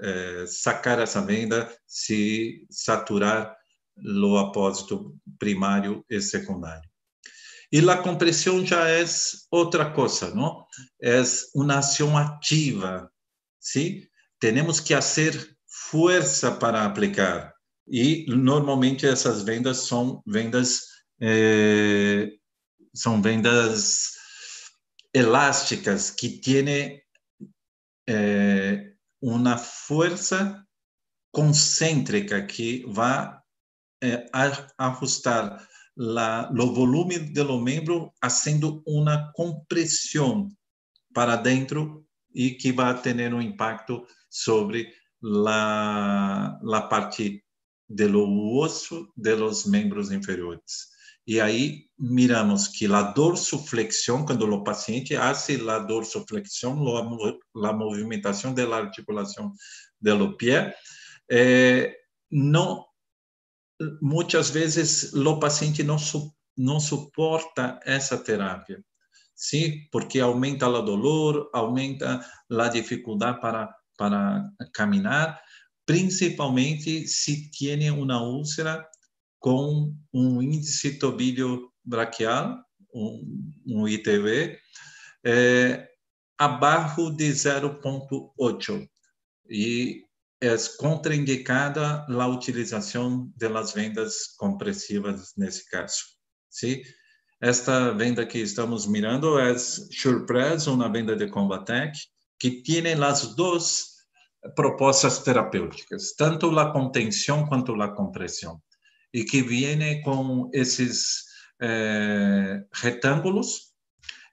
sacar essa venda se saturar o apósito primário e secundário. E a compressão já é outra coisa, não? É uma ação ativa, sim? Temos que fazer força para aplicar. E normalmente essas vendas são vendas eh, são vendas elásticas que têm eh, uma força concêntrica que vai eh, ajustar o volume do membro fazendo uma compressão para dentro e que vai ter um impacto sobre la, la parte do osso de los membros inferiores. E aí miramos que a dorsoflexão, quando o paciente hace a dorsoflexão, a movimentação da articulação do pé, eh, não muitas vezes o paciente não su, não suporta essa terapia, sim, porque aumenta o dolor, aumenta a dificuldade para para caminhar, principalmente se tem uma úlcera com um índice tobilho braquial, um, um ITV, é, abaixo de 0,8 e é contraindicada a utilização das vendas compressivas nesse caso. Sim? Esta venda que estamos mirando é Surprise, uma venda de Combatec, que têm as duas propostas terapêuticas, tanto a contenção quanto a compressão, e que vem com esses eh,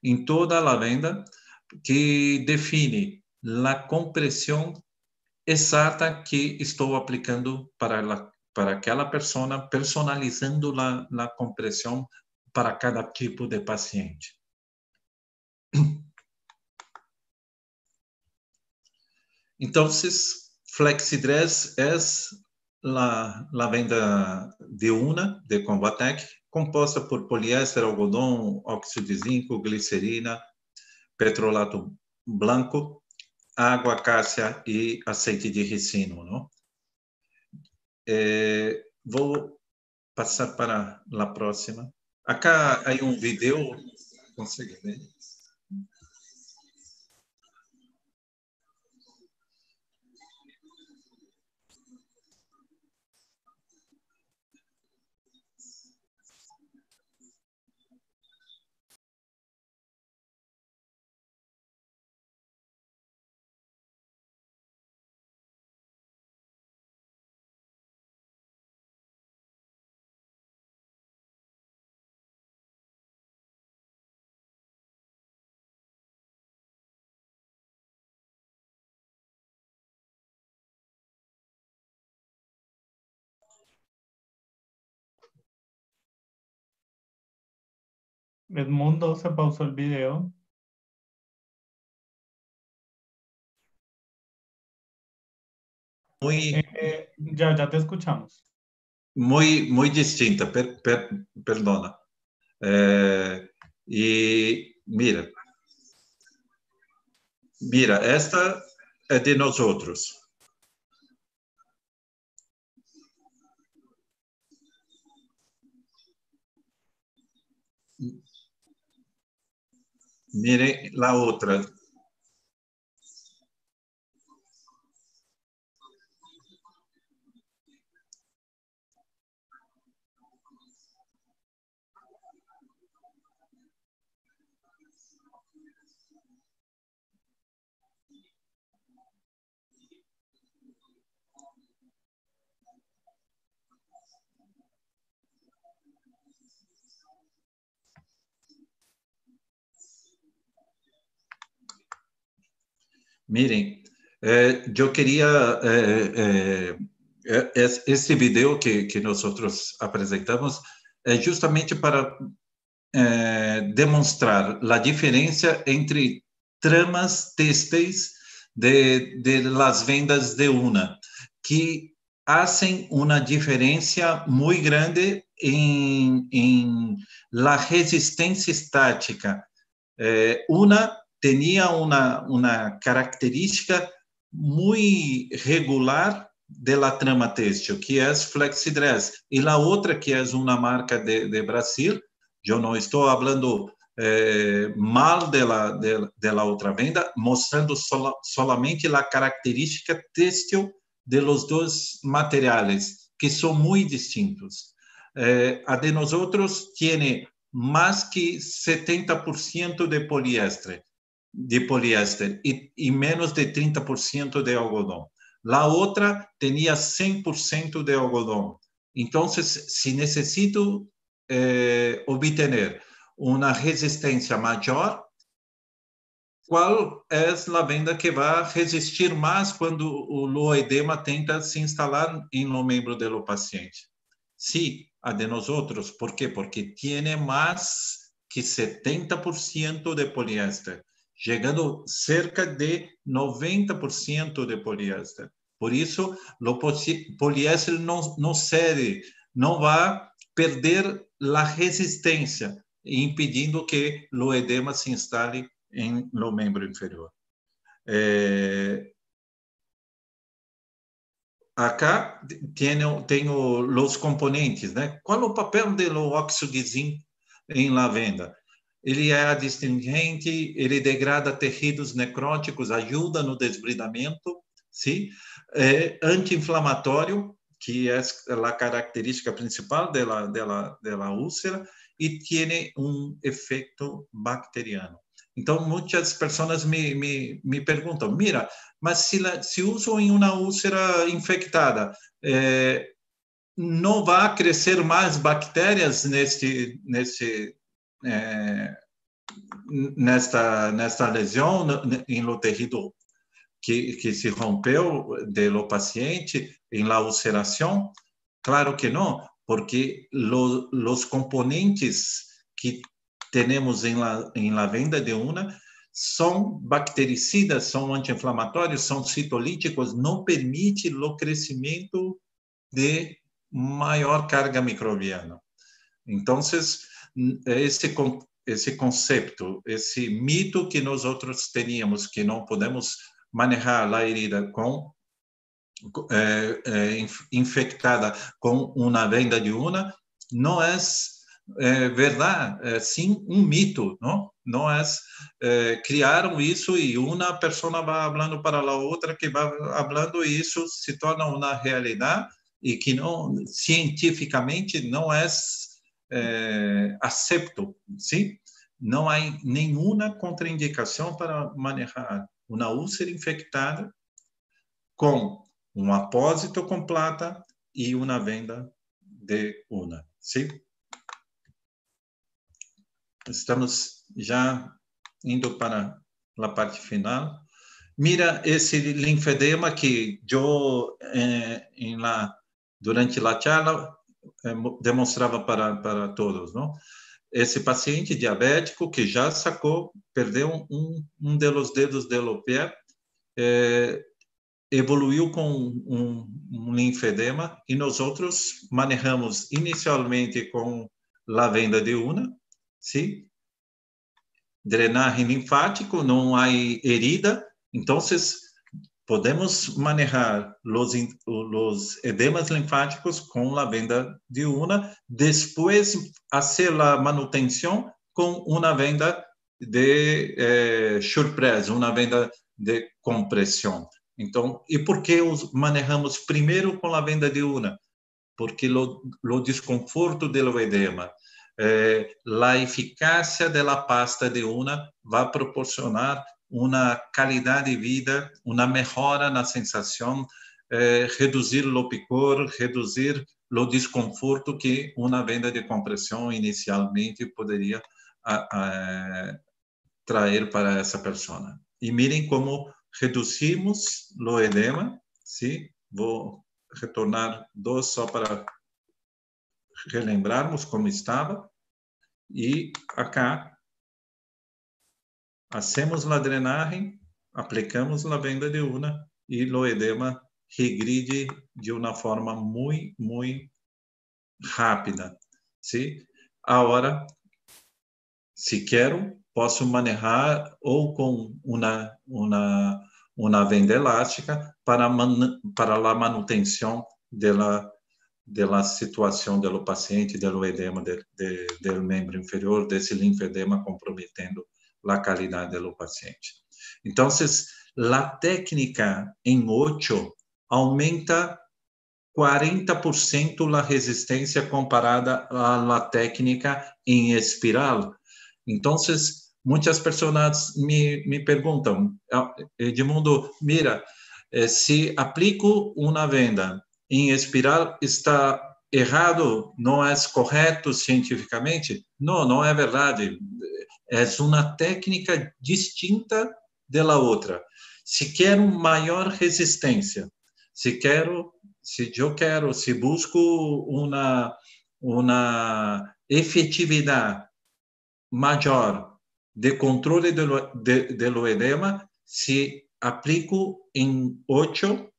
em toda a venda que define a compressão exata que estou aplicando para para aquela pessoa, personalizando a compressão para cada tipo de paciente. Entonces, Flexidress es la, la venda de una de Combatec, composta por poliéster, algodão, óxido de zinco, glicerina, petrolato branco, água cássia e azeite de ricino. Não? É, vou passar para a próxima. Acá há um vídeo, consegue ver? Edmundo, se pausó el video. Muy, Eh, eh, ya, ya te escuchamos. muy, muy distinta, per- per- perdona. Eh, y mira, mira, esta es de nosotros. Miren la otra. Miren, eh, yo quería, eh, eh, eh, es- este video que, que nosotros presentamos es justamente para eh, demonstrar la diferencia entre tramas textos de, de las vendas de una, que hacen una diferencia muy grande en, en la resistencia estática. Eh, una una, una característica muy regular de la trama textil, que es Flexidress, y la otra que es una marca de, de Brasil, yo no estoy hablando eh, mal de la, de, de la otra venda, mostrando sola, solamente la característica textil de los dos materiales, que son muy distintos. Eh, a de nosotros tiene más que 70% de poliéster, de poliéster y, y menos de 30% de algodón. La otra tenía 100% de algodón. Entonces, si necesito eh, obtener una resistencia mayor, ¿cuál es la venda que va a resistir más cuando o edema tenta se instalar en los miembros del paciente? Sí, a de nosotros. ¿Por qué? Porque tiene más que 70% de poliéster, llegando cerca de 90% de poliéster. Por isso, o poliéster não, não cede, não vai perder a resistência, impedindo que o edema se instale em no membro inferior. É... Acá tenho, tenho os componentes, né? Qual o papel do óxido de zinco em lavanda? Ele é adstringente, ele degrada tecidos necróticos, ajuda no desbridamento, sim? É anti-inflamatório, que é a característica principal dela, dela, dela úlcera, e tem um efeito bacteriano. Então, muitas pessoas me, me, me perguntam, mira, mas se, se uso em uma úlcera infectada, eh, não vai crescer mais bactérias neste, neste, eh, nesta, nesta lesão, em no tecido que, que se rompeu do paciente, em la ulceração? Claro que não, porque lo, os componentes que temos em la, em la venda de una são bactericidas, são anti-inflamatórios, são citolíticos, não permite o crescimento de maior carga microbiana. Então, esse, esse conceito, esse mito que nós outros teníamos, que não podemos manejar a herida com é, é, infectada com uma venda de una, não é é verdade, é sim um mito, não? Não é, é criaram isso e uma pessoa vai falando para a outra que vai falando e isso se torna uma realidade e que não cientificamente não é, é aceito, sim? Não há nenhuma contraindicação para manejar uma úlcera infectada com um apósito com plata e uma venda de una, sim? Estamos já indo para a parte final. Mira esse linfedema que eu, eh, em la, durante a charla, eh, demonstrava para, para todos, não? esse paciente diabético que já sacou, perdeu um, um dos dedos do pé, é, evoluiu com um, um linfedema e nós outros manejamos inicialmente com lavenda de una, sim? Drenagem linfático, não há herida, então podemos manejar os, edemas linfáticos com lavenda de una, depois fazer a manutenção com uma venda de eh, surpresa, uma venda de compressão. Então, e por que os manejamos primeiro com a venda de una? Porque o, desconforto do edema, eh, a eficácia da pasta de una vai proporcionar uma qualidade de vida, uma melhora na sensação, eh, reduzir o picor, reduzir o desconforto que uma venda de compressão inicialmente poderia a, a, trazer para essa pessoa. E mirem como reduzimos o edema, sim? Vou retornar dois só para relembrarmos como estava. E acá hacemos a drenagem, aplicamos a venda de una e o edema regride de uma forma muito, muito rápida. ¿sí? Agora, se quero, posso manejar ou com uma, uma, uma venda elástica para, man, para a manutenção da da situação do paciente, do edema de, de, do membro inferior, desse linfedema comprometendo a qualidade do paciente. Então, a técnica em 8 aumenta 40% a resistência comparada à técnica em espiral. Então, muitas pessoas me, me perguntam, ah, Edmundo, mira, eh, se aplico uma venda em espiral, está errado? Não é correto cientificamente? Não, não é verdade é uma técnica distinta da outra. Se quero maior resistência, se quero, se eu quero, se busco uma uma efetividade maior de controle do, de, do edema, se aplico em 8,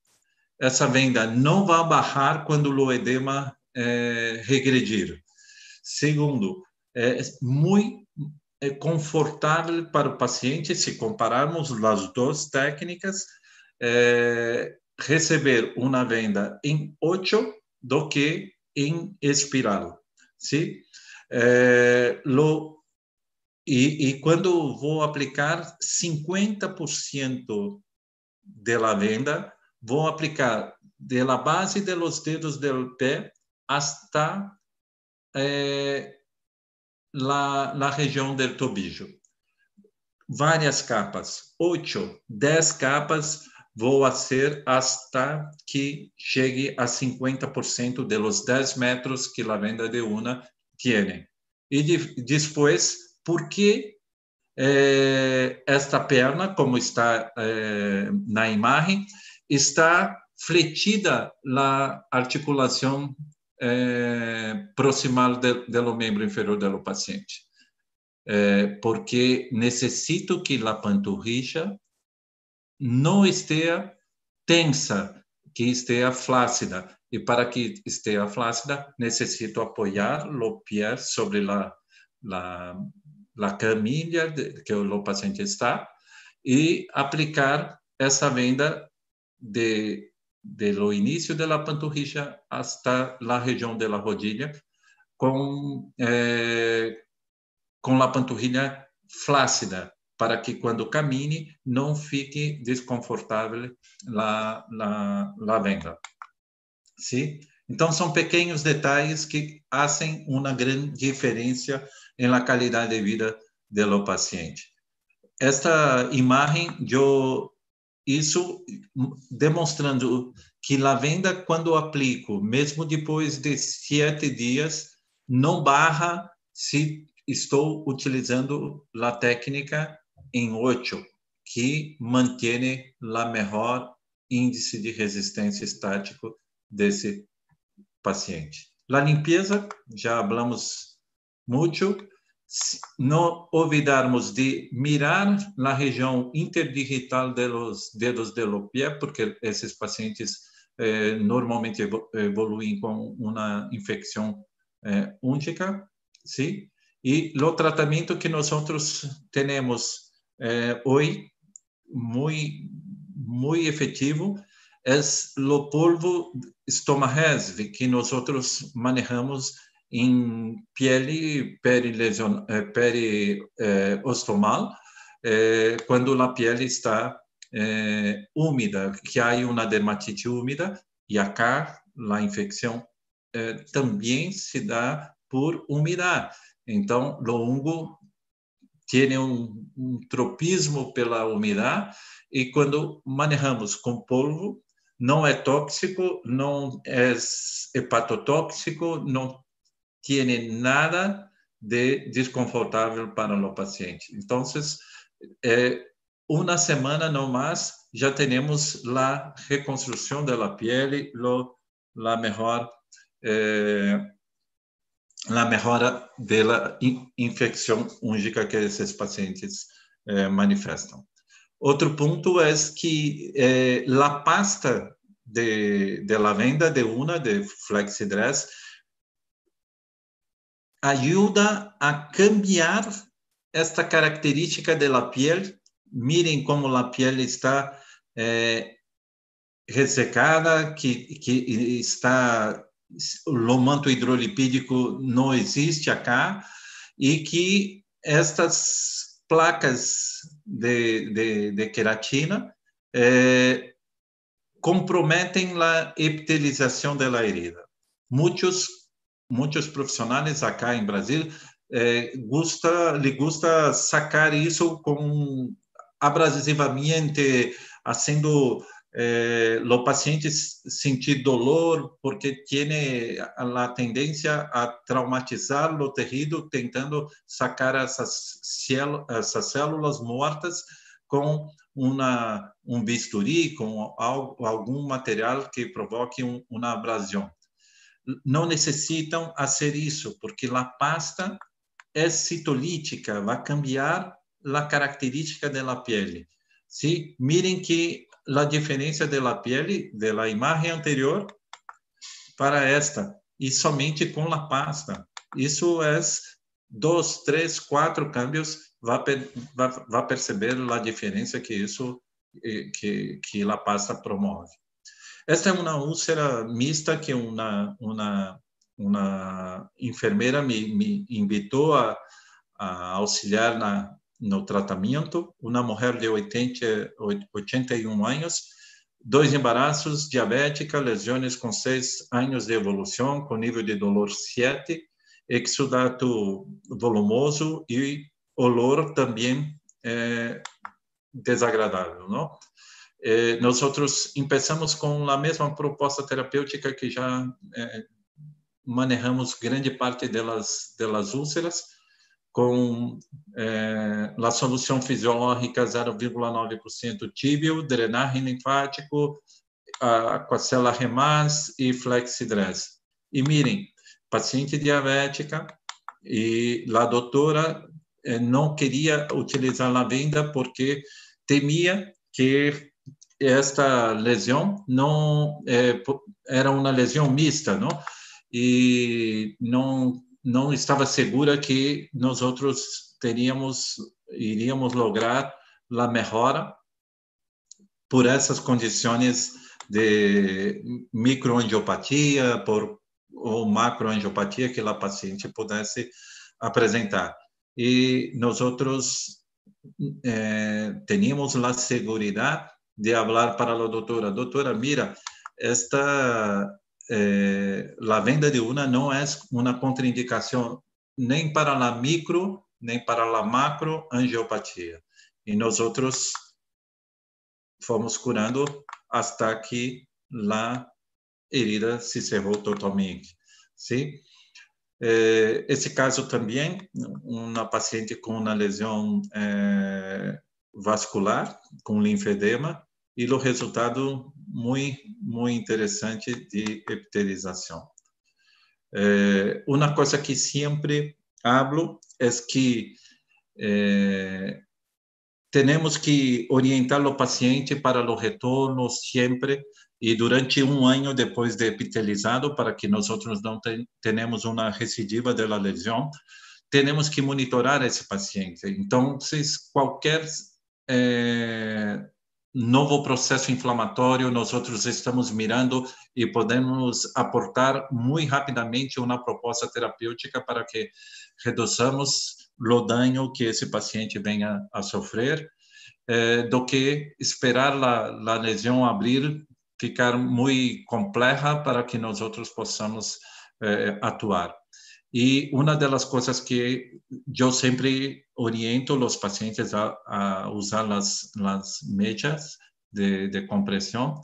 essa venda não vai baixar quando o edema é, regredir. Segundo, é muito é confortável para o paciente, se compararmos as duas técnicas, é, receber uma venda em 8 do que em espiral. Sim? É, lo, e, e, quando vou aplicar 50% da venda, vou aplicar da base dos dedos do pé até la, la região del tobillo. Várias capas, oito, dez capas, vou ser hasta que chegue a 50% de los 10 metros que a venda de una tiene. E de, depois, por que eh, esta perna, como está eh, na imagem, está fletida na articulação é, proximal de, do membro inferior do paciente. É, porque necessito que a panturrilha não esteja tensa, que esteja flácida. E para que esteja flácida, necessito apoiar o pé sobre a, a, a camilha que o paciente está e aplicar essa venda de de la panturrilla hasta la región de la rodilla, com, eh, com a panturrilha flácida, para que quando camine não fique desconfortável a, a, a venda. Sim? Então, são pequenos detalhes que fazem uma grande diferença na qualidade de vida do paciente. Esta imagem eu isso demonstrando que a venda, quando aplico, mesmo depois de sete dias, não barra se estou utilizando a técnica em oito, que mantém a melhor índice de resistência estático desse paciente. A limpeza, já falamos muito, não olvidarmos de mirar na região interdigital dos dedos do pé, porque esses pacientes eh, normalmente evoluem com uma infecção eh, única, sim? E o tratamento que nós temos eh, hoje, muito, muito efetivo, é o polvo Stomahesve, que nós manejamos em pele perilesion, periostomal, quando a pele está úmida, que há uma dermatite úmida, e acá a infecção também se dá por umidade. Então, o fungo tem um, um tropismo pela umidade, e quando manejamos com polvo, não é tóxico, não é hepatotóxico, não tem nada de desconfortável para o paciente. Então, é, uma semana no mais, já temos a reconstrução da pele, la melhor, eh, la melhora da infecção úngica que esses pacientes eh, manifestam. Outro ponto é que eh, a pasta de, de de una, de Flexidress, ajuda a cambiar esta característica de la. Miren como la piel está eh, ressecada, que, que está o manto hidrolipídico não existe acá e que estas placas de, de, de queratina eh, comprometem a epitelização da herida. Muitos muitos profissionais acá em Brasil eh, gusta lhe gusta sacar isso com abrasivamente, fazendo eh, o paciente sentir dolor porque tem a tendência a traumatizar o tecido, tentando sacar essas, essas células mortas com uma, um bisturi, com algum material que provoque um, uma abrasão. Não necessitam fazer isso, porque a pasta é citolítica, vai cambiar a característica da pele. ¿sí? Miren que a diferença da pele, da imagem anterior para esta, e somente com a pasta. Isso é dois, três, quatro cambios, vai, vai, vai perceber a diferença que isso eh, que, que a pasta promove. Esta é uma úlcera mista que uma, uma, uma enfermeira me, me invitou a, a auxiliar na, no tratamento, uma mulher de 80, 81 anos, dois embaraços, diabética, lesões com seis anos de evolução, com nível de dolor 7, exudato volumoso e olor também é, desagradável, não? Eh, nós outros começamos com a mesma proposta terapêutica que já eh, manejamos grande parte delas, delas úlceras, com é, a solução fisiológica 0,9% tíbio, drenagem linfático, aquacela remás e flexidress. E mirem, paciente diabética e a doutora é, não queria utilizar a venda porque temia que esta lesão não é, era uma lesão mista, não? E não não estava segura que nós outros teríamos iríamos lograr a melhora por essas condições de microangiopatia por ou macroangiopatia que a paciente pudesse apresentar. E nós outros eh, teníamos a segurança de falar para a doutora, doutora, mira, esta eh, venda de una não é uma contraindicação nem para a micro nem para a macro angiopatia. E nós outros fomos curando até que a herida se cerrou totalmente. Sim? Eh, esse caso também, uma paciente com uma lesão eh, vascular, com linfedema, e o resultado muito, muito interessante de epitelização. É, uma coisa que sempre hablo é que eh, temos que orientar o paciente para o retorno sempre e durante um ano depois de epitelizado, para que nós não tenhamos uma recidiva da lesão, temos que monitorar esse paciente. Então, qualquer é, novo processo inflamatório, nós estamos mirando e podemos aportar muito rapidamente uma proposta terapêutica para que reduzamos o dano que esse paciente venha a sofrer, eh, do que esperar a, a lesão abrir, ficar muito complexa para que nós outros possamos eh, atuar. E uma das coisas que eu sempre oriento os pacientes a, a usar as, as mechas de, de compressão.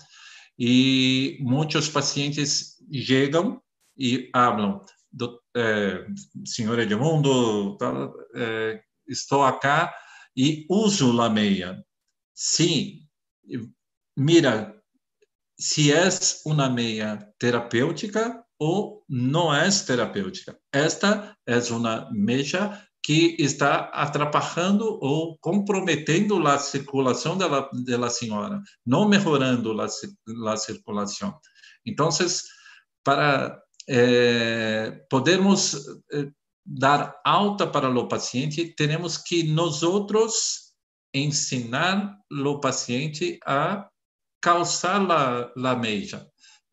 E muitos pacientes chegam e falam, é, senhor Edmundo, é, estou aqui e uso a meia. Sim, mira, se é uma meia terapêutica ou não é terapêutica. Esta é uma meia que está atrapalhando ou comprometendo a circulação da, da senhora, não melhorando a, circulação. Então, para é, podermos é, dar alta para o paciente, temos que nós outros ensinar o paciente a calçar a, a meia,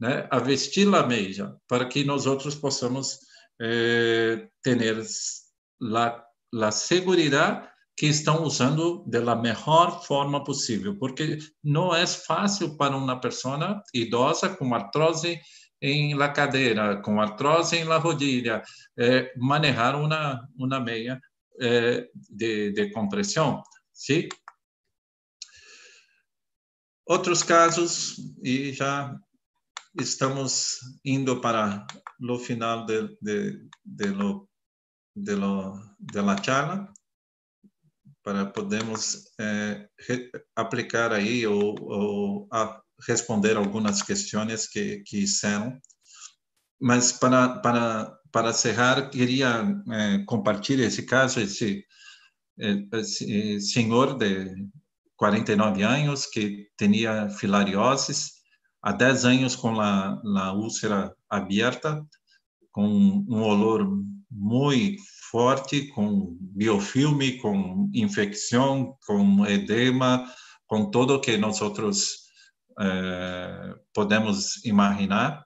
né? a vestir a meia, para que nós outros possamos é, ter a, a segurança que estão usando da melhor forma possível, porque não é fácil para uma pessoa idosa com artrose em la cadeira, com artrose em la rodilha, é, manejar uma, uma meia é, de, de compressão, sim? Outros casos, e já estamos indo para o final de, de, de, lo, de, lo, de la charla, para podermos é, aplicar aí ou, ou responder algumas questões que, que são. Mas para, para, para encerrar, queria é, compartilhar esse caso, esse, esse senhor de 49 anos que tinha filariose, há 10 anos com a, a úlcera aberta, com um olor muito forte, com biofilme, com infecção, com edema, com tudo que nós outros eh, podemos imaginar.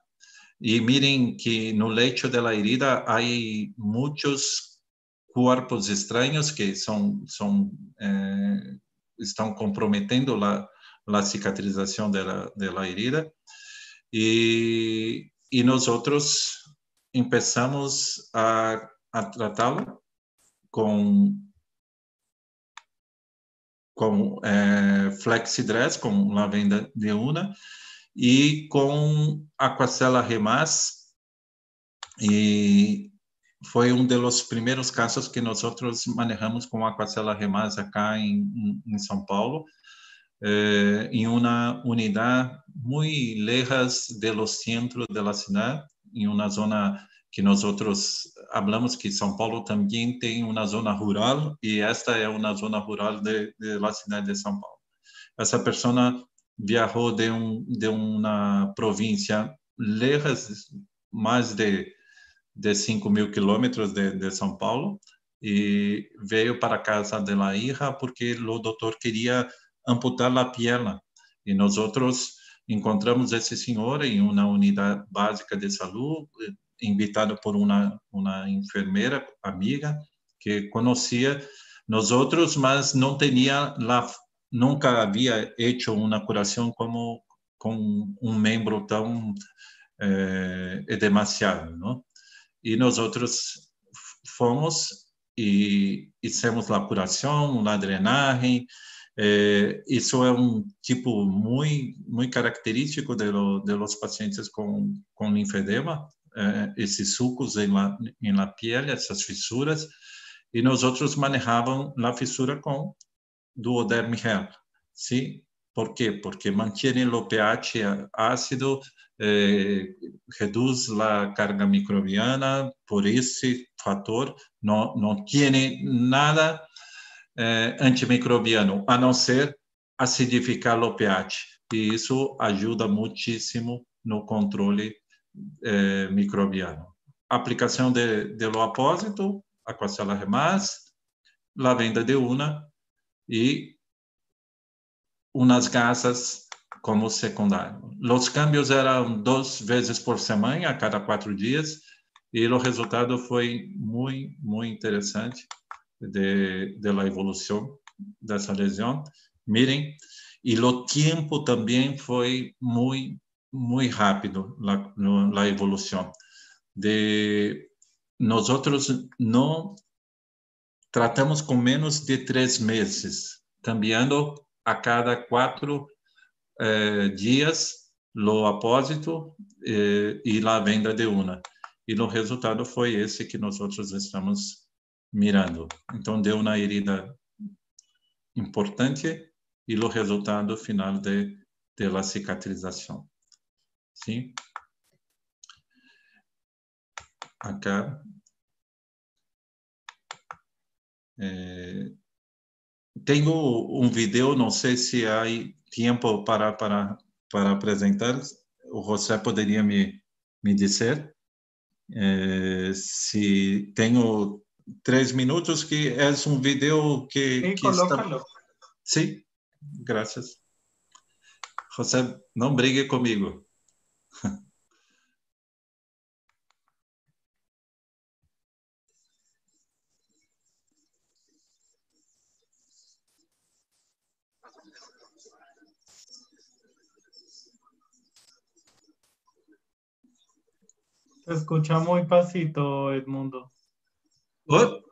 E mirem que no leito da herida há muitos corpos estranhos que são, são eh, estão comprometendo a, a cicatrização da, da herida. E, e nós outros começamos a, tratá-la com com é, Flexidress, com lavenda de una, e com Aquacela Remas. E foi um dos primeiros casos que nós manejamos com Aquacela Remas acá em, em São Paulo, eh, em uma unidade muito lejos do centro da cidade, em uma zona que nós outros falamos que São Paulo também tem uma zona rural e esta é uma zona rural la cidade de São Paulo. Essa pessoa viajou de um de uma província lejos, mais de de 5 mil quilômetros de, de São Paulo e veio para casa de la hija porque o doutor queria amputar a piela e nós outros encontramos esse senhor em uma unidade básica de saúde invitado por uma uma enfermeira amiga que conhecia nós outros, mas não tinha lá nunca havia feito uma curação como com um membro tão é, é demasiado, não? E nós outros fomos e fizemos a curação, a drenagem. É, isso é um tipo muito muito característico de, lo, de los pacientes com com linfedema eh, esses sucos em la, em la piel, essas fissuras, e nós outros manejavam a fissura com duoderm gel, sim? ¿Por quê? Porque mantém o pH ácido, eh, reduz a carga microbiana, por esse fator não, não tem nada eh, antimicrobiano, a não ser acidificar pH. E isso ajuda muitíssimo no controle eh, microbiano. Aplicação de, de lo apósito, aquacela remás, lavenda de una e umas gasas como secundário. Os câmbios eram duas vezes por semana, a cada quatro dias, e o resultado foi muito, muito interessante de, de la evolução dessa lesão. Mirem, e o tempo também foi muito, muito rápido, la, la evolução. De, nós outros não tratamos com menos de três meses, cambiando a cada quatro eh, dias o apósito eh, e a venda de una. E o resultado foi esse que nós outros estamos mirando. Então, deu uma herida importante e o resultado final de, cicatrização. Sim? Acá. É, tenho um vídeo, não sei se há tempo para, para, para apresentar. O José poderia me, me dizer é, se tenho três minutos, que é um vídeo que, Sim, que está... Sim, graças. José, não brigue comigo. Se escucha muy pasito, Edmundo. Look,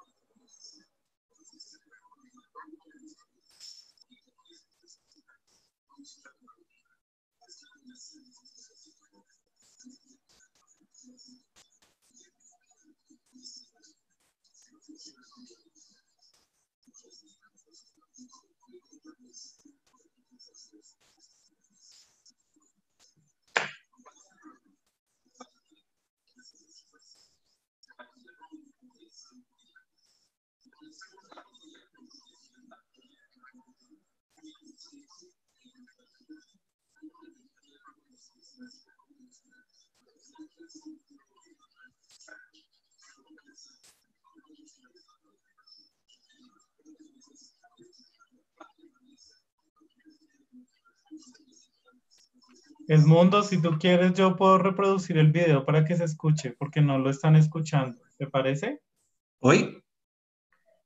Edmundo, si tú quieres, yo puedo reproducir el video para que se escuche, porque no lo están escuchando. ¿Te parece? Oi?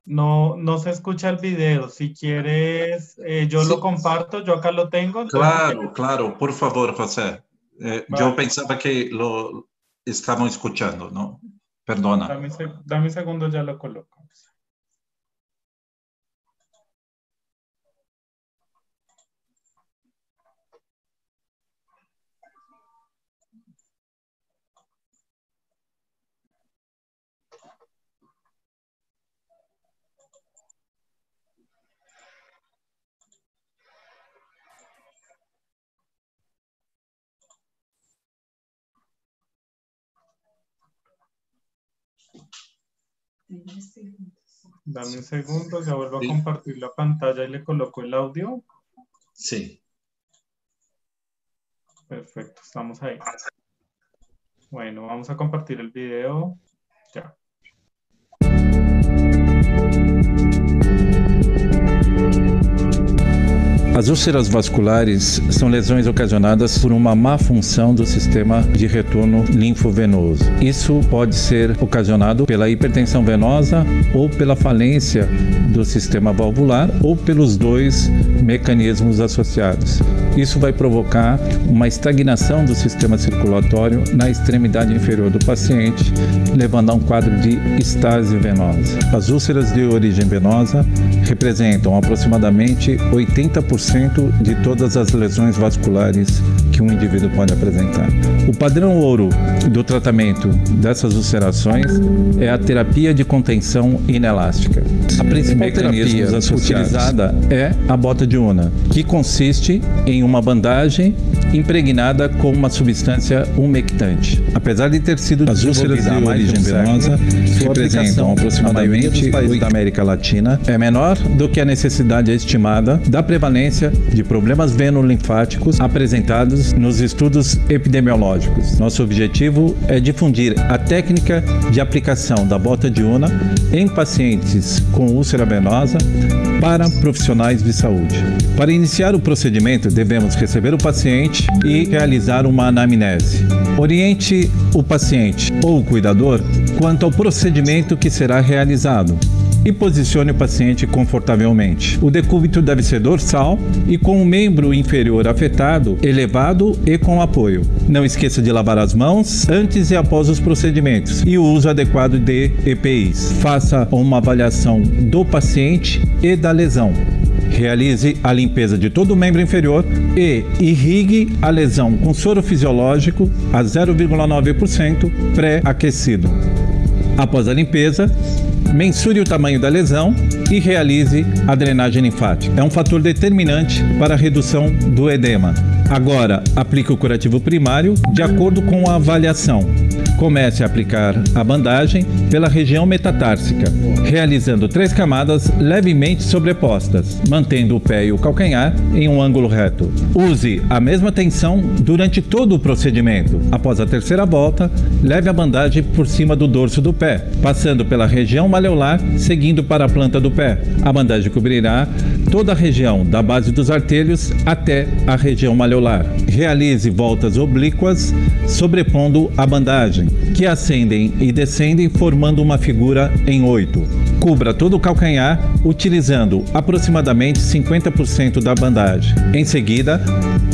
No, no se escucha el video. Si quieres, eh, yo Sí. lo comparto, yo acá lo tengo. entonces, Claro, claro, por favor, José. Eh, Vale. Yo pensaba que lo estaban escuchando, ¿no? Perdona. Dame, un seg- dame un segundo, ya lo coloco. Dame un segundo, ya vuelvo a compartir la pantalla y le coloco el audio. Sí. Perfecto, estamos ahí. Bueno, vamos a compartir el video. Ya. As úlceras vasculares são lesões ocasionadas por uma má função do sistema de retorno linfovenoso. Isso pode ser ocasionado pela hipertensão venosa ou pela falência do sistema valvular ou pelos dois mecanismos associados. Isso vai provocar uma estagnação do sistema circulatório na extremidade inferior do paciente, levando a um quadro de estase venosa. As úlceras de origem venosa representam aproximadamente 80% 50% de todas as lesões vasculares que um indivíduo pode apresentar. O padrão ouro do tratamento dessas ulcerações é a terapia de contenção inelástica. A principal terapia utilizada é a bota de una, que consiste em uma bandagem impregnada com uma substância umectante. Apesar de ter sido as úlceras de origem venosa representam aproximadamente os países da América Latina é menor do que a necessidade estimada da prevalência de problemas venolinfáticos apresentados nos estudos epidemiológicos. Nosso objetivo é difundir a técnica de aplicação da bota de una em pacientes com úlcera venosa para profissionais de saúde. Para iniciar o procedimento, devemos receber o paciente e realizar uma anamnese. Oriente o paciente ou o cuidador quanto ao procedimento que será realizado e posicione o paciente confortavelmente. O decúbito deve ser dorsal e com o membro inferior afetado elevado e com apoio. Não esqueça de lavar as mãos antes e após os procedimentos e o uso adequado de EPIs. Faça uma avaliação do paciente e da lesão. Realize a limpeza de todo o membro inferior e irrigue a lesão com soro fisiológico a 0,9% pré-aquecido. Após a limpeza, mensure o tamanho da lesão e realize a drenagem linfática. É um fator determinante para a redução do edema. Agora, aplique o curativo primário de acordo com a avaliação. Comece a aplicar a bandagem pela região metatársica, realizando três camadas levemente sobrepostas, mantendo o pé e o calcanhar em um ângulo reto. Use a mesma tensão durante todo o procedimento. Após a terceira volta, leve a bandagem por cima do dorso do pé, passando pela região maleolar, seguindo para a planta do pé. A bandagem cobrirá toda a região da base dos artelhos até a região maleolar. Realize voltas oblíquas sobrepondo a bandagem que ascendem e descendem formando uma figura em oito. Cubra todo o calcanhar utilizando aproximadamente 50% da bandagem. Em seguida,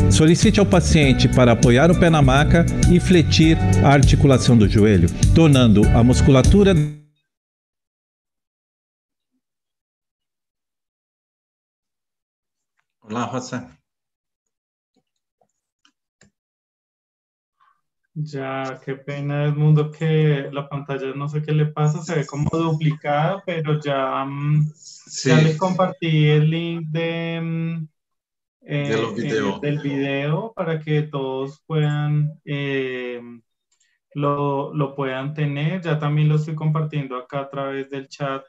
solicite ao paciente para apoiar o pé na maca e fletir a articulação do joelho, tornando a musculatura Olá, Rosa. Ya, qué pena, Edmundo, que la pantalla no sé qué le pasa, se ve como duplicada, pero ya, mm, Sí, ya les compartí el link de, mm, eh, De los video. eh, del video para que todos puedan eh, lo, lo puedan tener. Ya también lo estoy compartiendo acá a través del chat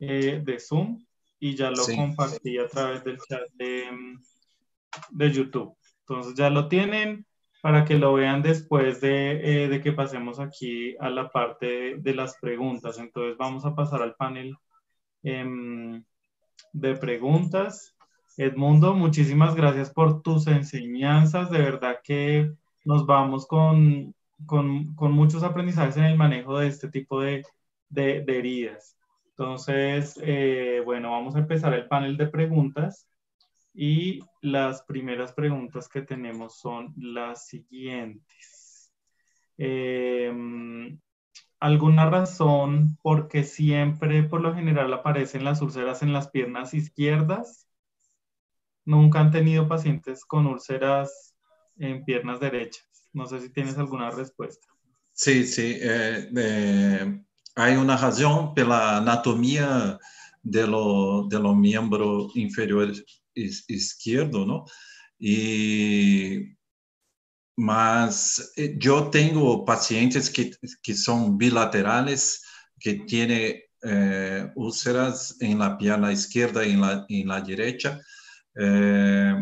eh, de Zoom y ya lo Sí. compartí a través del chat de, mm, de YouTube. Entonces ya lo tienen para que lo vean después de, eh, de que pasemos aquí a la parte de, las preguntas. Entonces vamos a pasar al panel em, de preguntas. Edmundo, muchísimas gracias por tus enseñanzas. De verdad que nos vamos con, con, con muchos aprendizajes en el manejo de este tipo de, de- de heridas. Entonces, eh, bueno, vamos a empezar el panel de preguntas. Y las primeras preguntas que tenemos son las siguientes. Em, ¿Alguna razón por qué siempre, por lo general, aparecen las úlceras en las piernas izquierdas? Nunca han tenido pacientes con úlceras en piernas derechas. No sé si tienes alguna respuesta. sim, sim. É, é, há uma razão pela anatomia do, do membro inferior es- esquerdo, não? E mas eh, eu tenho pacientes que que são bilaterais, que têm eh, úlceras em la pierna izquierda e em la, em la derecha, eh,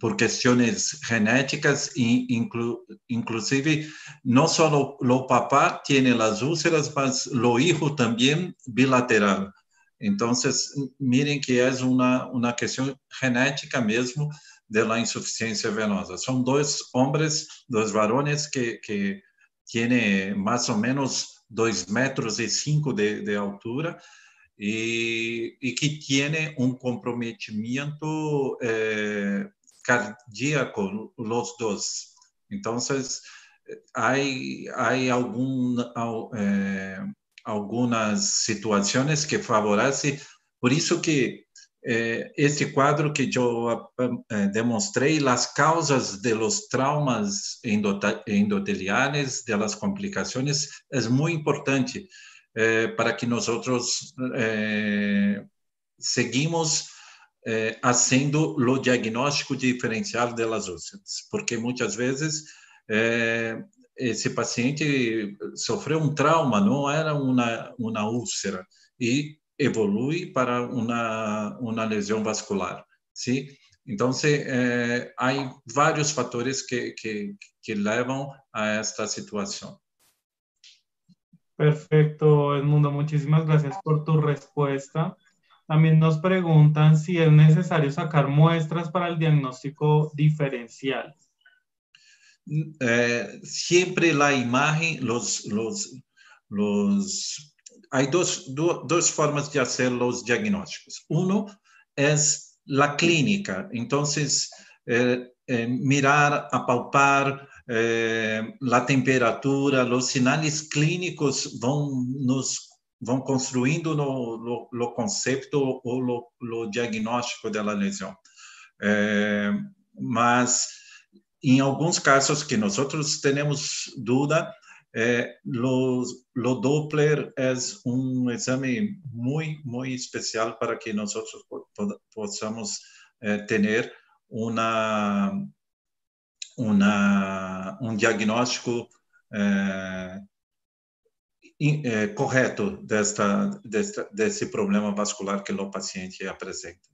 por questões genéticas inclu, inclusive no solo lo papá tiene las úlceras, mas lo hijo también bilateral. Entonces, miren que es una, una cuestión genética mesmo de la insuficiencia venosa. Son dos hombres, dos varones que, que tienen más o menos dos metros y cinco de, de altura y, y que tiene un comprometimiento eh, cardíaco los dos. Entonces, hay, hay algún, al- eh, algunas situaciones que favorecen, por isso que eh, este quadro que eu eh, demonstrei, as causas de los traumas endoteliales, de las complicações, é muito importante eh, para que nós eh, seguimos eh, haciendo o diagnóstico diferencial de las úlceras, porque muitas vezes eh, esse paciente sofreu um trauma, não era uma, uma úlcera, e evolui para uma, uma lesão vascular, sim? Então, eh, há vários fatores que, que, que levam a esta situação. Perfecto, Edmundo. Muchísimas gracias por tu respuesta. También nos preguntan si es necesario sacar muestras para el diagnóstico diferencial. Eh, siempre la imagen, los, los, los, hay dos, dos formas de hacer los diagnósticos. Uno es la clínica, entonces eh, eh, mirar, apalpar a temperatura, os sinais clínicos vão nos vão construindo no, no, no conceito ou no, no, diagnóstico da lesão. É, mas em alguns casos que nós temos dúvida, é, o, Doppler é um exame muito, muito especial para que nós possamos é, ter uma um diagnóstico é, é, correto desta, desta, desse problema vascular que o paciente apresenta.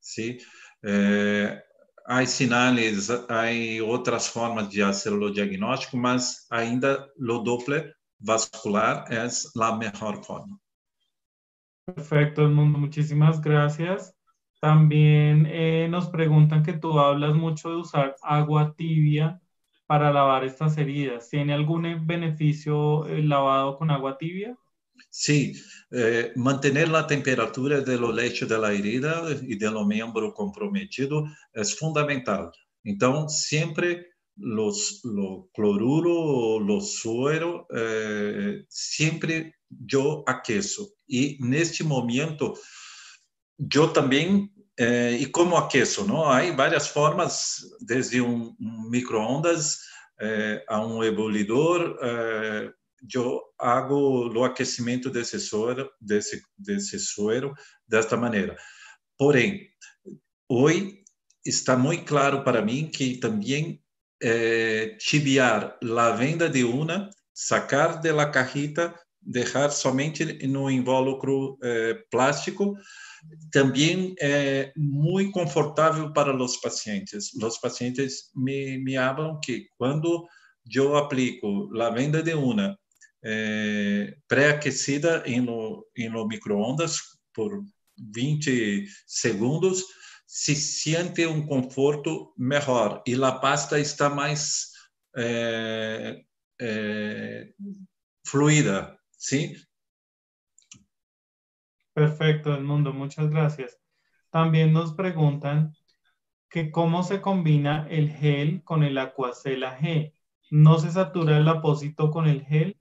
Sim? É, há sinais, há outras formas de fazer o diagnóstico, mas ainda o Doppler vascular é a melhor forma. Perfecto, Edmundo. Muchísimas gracias. También eh, nos preguntan que tú hablas mucho de usar agua tibia para lavar estas heridas. ¿Tiene algún beneficio el lavado con agua tibia? Sí, eh, mantener la temperatura del lecho de la herida y del miembro comprometido es fundamental. Entonces, siempre los, lo cloruro, los suero, eh, siempre yo aqueço. Y en este momento, eu também é, e como aqueço, não? Há várias formas, desde um, um microondas é, a um ebullidor. Eu hago o aquecimento desse suero, desse desse suero desta maneira. Porém, hoje está muito claro para mim que também é, tibiar a venda de una, sacar de la cajita, deixar somente no invólucro é, plástico também é muito confortável para os pacientes. Os pacientes me, me falam que quando eu aplico a venda de una pré-aquecida no, em no microondas por 20 segundos, se sente um conforto melhor e a pasta está mais é, é, fluida, sim? Perfecto, Edmundo, muchas gracias. También nos preguntan que cómo se combina el gel con el Aquacela G. ¿No se satura el apósito con el gel?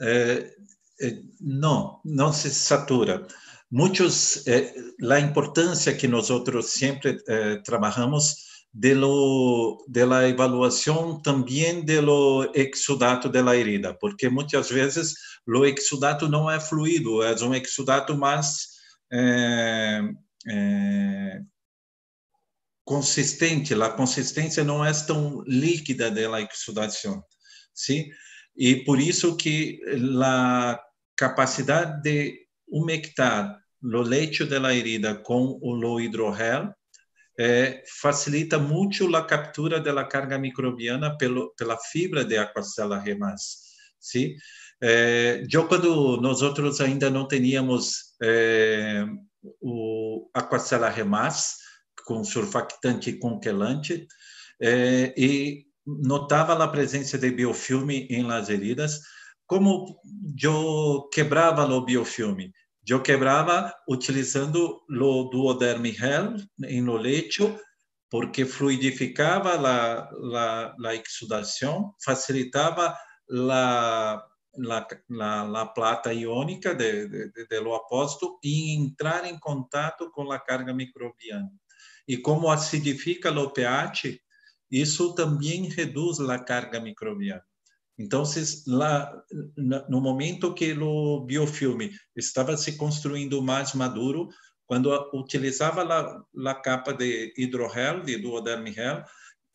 Eh, eh, no, no se satura. Muchos, eh, la importancia que nosotros siempre trabajamos de, lo, de la evaluación también de lo exudato de la herida, porque muchas veces lo exudato no es fluido, es un exudato más eh, eh, consistente, la consistencia no es tan líquida de la exudación, ¿sí? Y por eso que la capacidad de humectar lo lecho de la herida con lo hidrogel é, facilita muito a captura da carga microbiana pelo, pela fibra de Aquacella remas. Sim? É, eu, quando nós outros ainda não tínhamos é, o Aquacella remas, com surfactante e conquelante, é, e notava a presença de biofilme em las heridas, como eu quebrava o biofilme? Eu quebrava utilizando o duoderm gel em o lecho, porque fluidificava a, a, a exudação, facilitava a, la, la plata iônica de, de, de, do apóstolo e entrar em contato com a carga microbiana. E como acidifica o pH, isso também reduz a carga microbiana. Então, lá, no momento que o biofilme estava se construindo mais maduro, quando utilizava a, capa de hidrogel, de duoderm gel,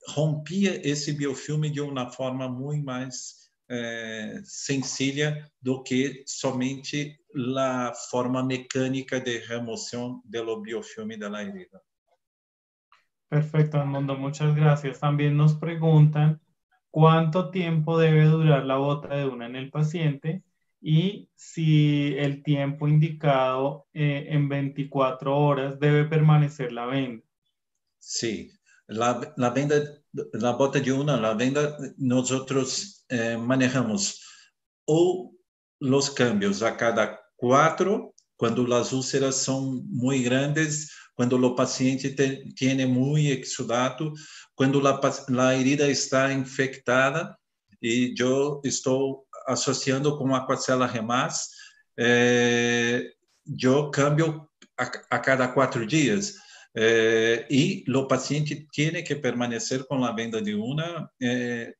rompia esse biofilme de uma forma muito mais é, sencilla do que somente a forma mecânica de remoção do biofilme da herida. Perfecto, Armando, muchas gracias. También nos preguntan cuánto tiempo debe durar la bota de una en el paciente y si el tiempo indicado eh, en 24 horas debe permanecer la venda. Sí, la, la venda, la bota de una, la venda, nosotros eh, manejamos o los cambios a cada cuatro, cuando las úlceras son muy grandes, quando o paciente tem muito exudado, quando a herida está infectada e eu estou associando com a coacela remas, eh, eu cambio a, a, cada quatro dias. Eh, e o paciente tem que permanecer com a venda de una eh,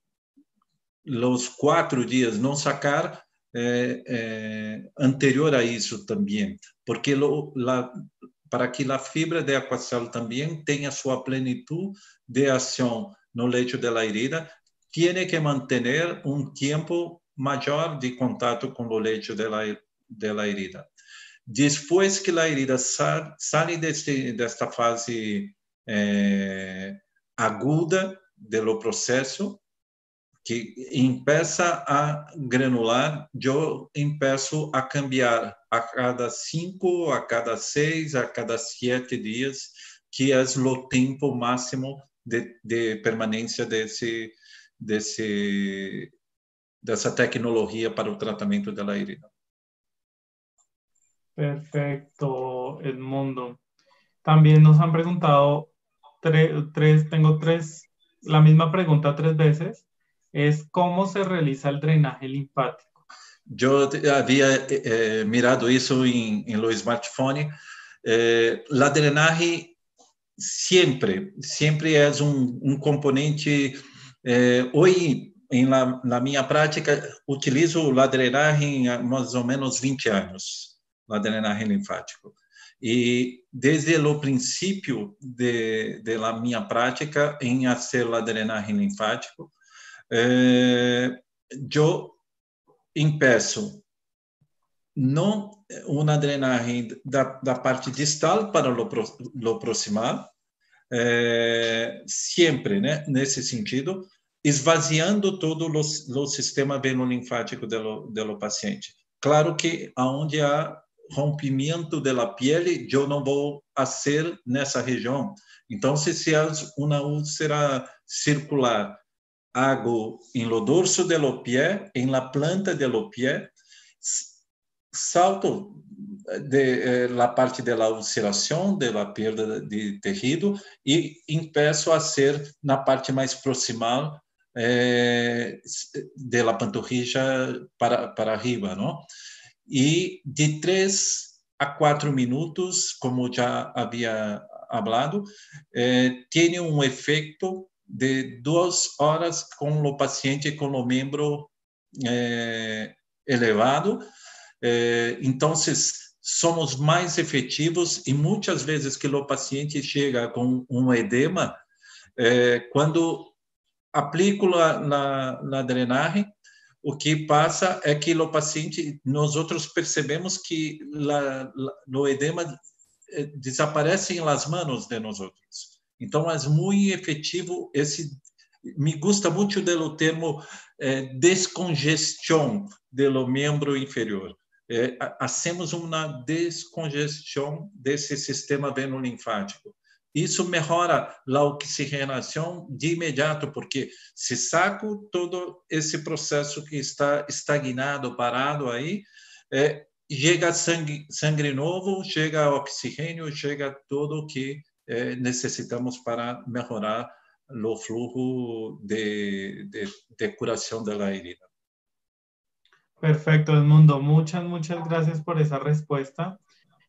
os quatro dias, não sacar eh, eh, anterior a isso também, porque lo, la, para que a fibra de aquacel também tenha sua plenitude de ação no leito da herida, tem que manter um tempo maior de contato com o leito da herida. Depois que a herida sai, desta fase eh, aguda do processo, que empeça a granular, eu empeço a cambiar a cada cinco, a cada seis, a cada sete dias, que é o tempo máximo de, de permanência desse, desse, dessa tecnologia para o tratamento da herida. Perfecto, Edmundo. También nos han preguntado tres, tres, tengo tres, la misma pregunta tres veces. Es cómo se realiza el drenaje linfático. Yo había eh, eh, mirado eso en, en los smartphones. Eh, la drenaje siempre, siempre es un, un componente. Eh, hoy, en la, la minha prática, utilizo la drenaje há mais ou menos 20 anos, la drenaje linfático. E desde o princípio de, de la minha prática em fazer a drenagem linfático, eh, yo empeço não uma drenagem da, da parte distal para o, o proximal, eh, sempre, né, nesse sentido, esvaziando todo o, sistema venolinfático do, do paciente. Claro que aonde há rompimento da pele, eu não vou fazer nessa região. Então, se há uma úlcera circular hago en lo dorso de lo pie, en la planta de lo pie, salto de eh, la parte de la ulceração, de la perda de tecido e empeço a ser na parte mais proximal eh, de la panturrilla para, para arriba, não? E de três a quatro minutos, como já havia falado, eh, tem um efeito de duas horas com o paciente com o membro eh, elevado. Eh, então, somos mais efetivos e muitas vezes que o paciente chega com um edema, eh, quando aplico na, na, na drenagem, o que passa é que o paciente, nós outros percebemos que la, o edema desaparece em las manos de nós outros. Então, é muito efetivo esse. Me gusta muito do termo eh, descongestão do membro inferior. Eh, hacemos uma descongestão desse sistema venolinfático. Isso melhora a oxigenação de imediato, porque se saco todo esse processo que está estagnado, parado aí, é, chega sangue, sangue novo, chega oxigênio, chega tudo que eh, necessitamos para melhorar o fluxo de, de, de curação da herida. Perfecto, Edmundo. Muchas, muchas gracias por esa respuesta.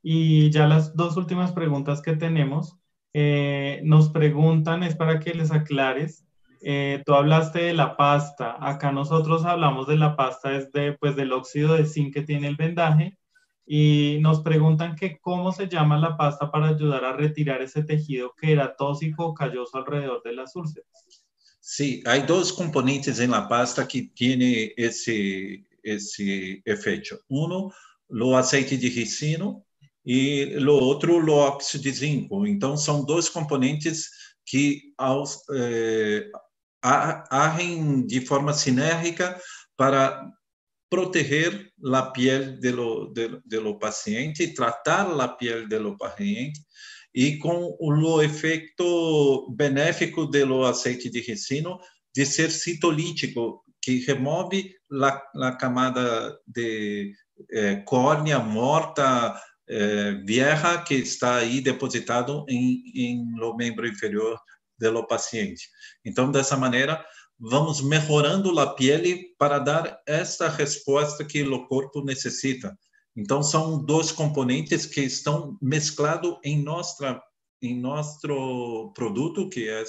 Y ya las dos últimas preguntas que tenemos, eh, nos preguntan, es para que les aclares, eh, tú hablaste de la pasta, acá nosotros hablamos de la pasta es de, pues, del óxido de zinc que tiene el vendaje y nos preguntan que cómo se llama la pasta para ayudar a retirar ese tejido que era tóxico o calloso alrededor de las úlceras. Sí, hay dos componentes en la pasta que tiene ese, esse efeito. Um, o aceite de ricino e o outro, o óxido de zinco. Então, são dois componentes que eh, agem de forma sinérgica para proteger a pele do, do, do paciente, tratar a pele do paciente e com o efeito benéfico do aceite de ricino de ser citolítico, que remove a camada de eh, córnea morta, eh, vieja, que está aí depositado em, em no membro inferior do paciente. Então, dessa maneira, vamos melhorando a pele para dar essa resposta que o corpo necessita. Então, são dois componentes que estão mesclados em nossa em nosso produto, que é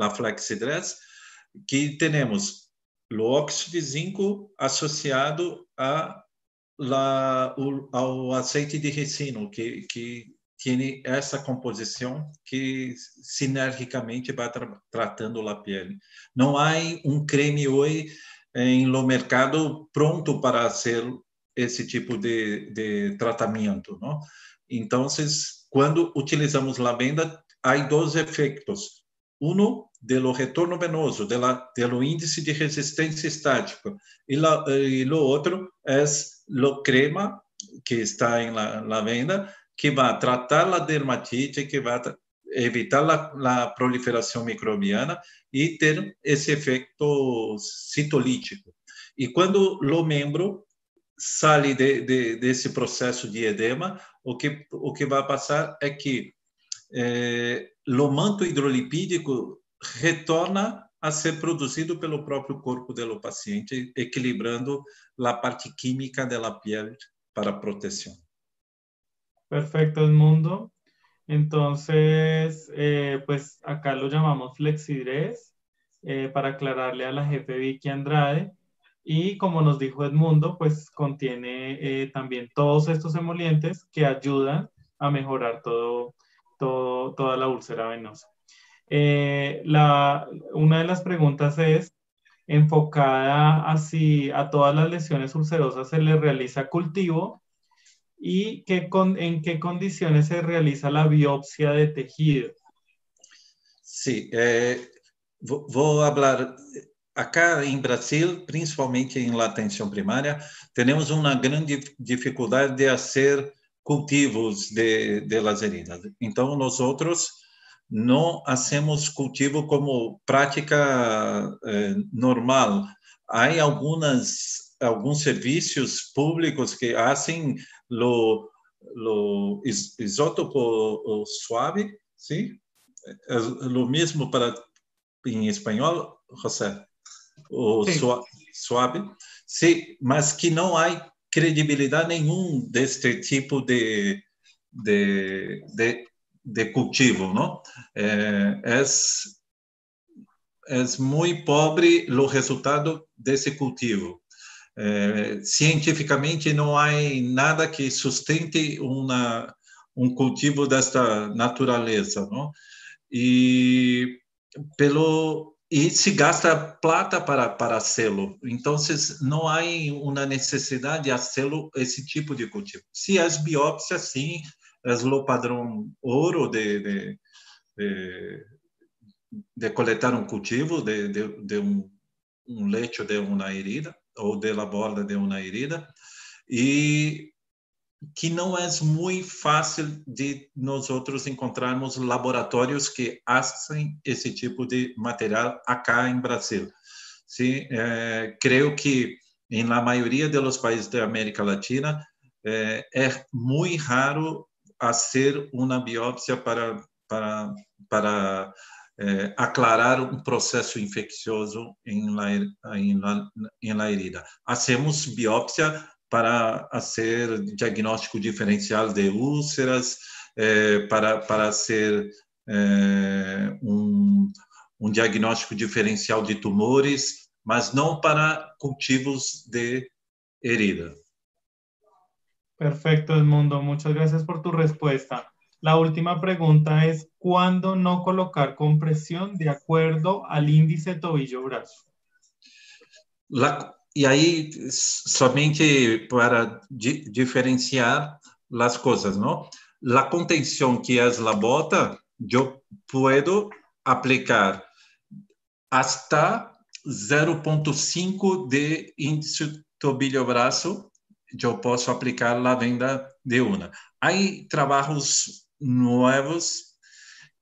a, Flexidress, que temos o óxido de zinco associado a la, o, ao azeite de ricino, que, que tem essa composição que sinergicamente vai tra tratando a pele. Não há um creme hoje em no mercado pronto para ser esse tipo de, de tratamento, não? Então, quando utilizamos lavenda, há dois efeitos. Um do retorno venoso, do índice de resistência estática. E, o outro é o crema, que está em la, la venda, que vai tratar a dermatite, que vai evitar a, proliferação microbiana e ter esse efeito citolítico. E quando o membro sai de, de, desse processo de edema, o que, o que vai passar é que eh, o manto hidrolipídico retorna a ser produzido pelo próprio corpo do paciente, equilibrando a parte química da pele para proteção. Perfecto, Edmundo. Entonces, eh, pues acá lo llamamos Flexidres eh, para aclararle a la jefe Vicky Andrade. Y como nos dijo Edmundo, pues contiene eh, también todos estos emolientes que ayudan a mejorar todo, todo, toda la úlcera venosa. Eh, la, una de las preguntas es enfocada así a todas las lesiones ulcerosas se le realiza cultivo y qué con, en qué condiciones se realiza la biopsia de tejido. Sí, eh, vou falar acá em Brasil, principalmente em atenção primária, temos uma grande dificuldade de fazer cultivos de, de. Então, nós outros não hacemos cultivo como prática eh, normal. Há algumas alguns serviços públicos que fazem lo, lo isótopo suave, sim? É o mesmo para em espanhol, José? O suave, sim, mas que não há credibilidade nenhum deste tipo de, de, de de cultivo, ¿no? Eh, es, es muy pobre o resultado desse cultivo. Eh, cientificamente não há nada que sustente uma, um cultivo desta natureza, não? E pelo e se gasta plata para para hacerlo. Então, não há uma necessidade de hacerlo esse tipo de cultivo. Se as biópsias, sim, es lo padrão ouro de, de, de, de coletar um cultivo de, de, de um, um lecho de uma herida ou de la borda de uma herida e que não é muito fácil de nós outros encontrarmos laboratórios que fazem esse tipo de material acá em Brasil. Sim, é, creio que em la maioria dos países da América Latina é, é muito raro hacer una biopsia para, para, para é, aclarar um processo infeccioso em la, em em la herida. Hacemos biópsia para fazer diagnóstico diferencial de úlceras, é, para, para ser é, um, um diagnóstico diferencial de tumores, mas não para cultivos de herida. Perfecto, Edmundo. Muchas gracias por tu respuesta. La última pregunta es, ¿cuándo no colocar compresión de acuerdo al índice tobillo-brazo? e aí, somente para di diferenciar as coisas, não? A contenção que é a bota, eu posso aplicar hasta 0,5 de índice tobilho-braço, eu posso aplicar a venda de una. Há trabalhos novos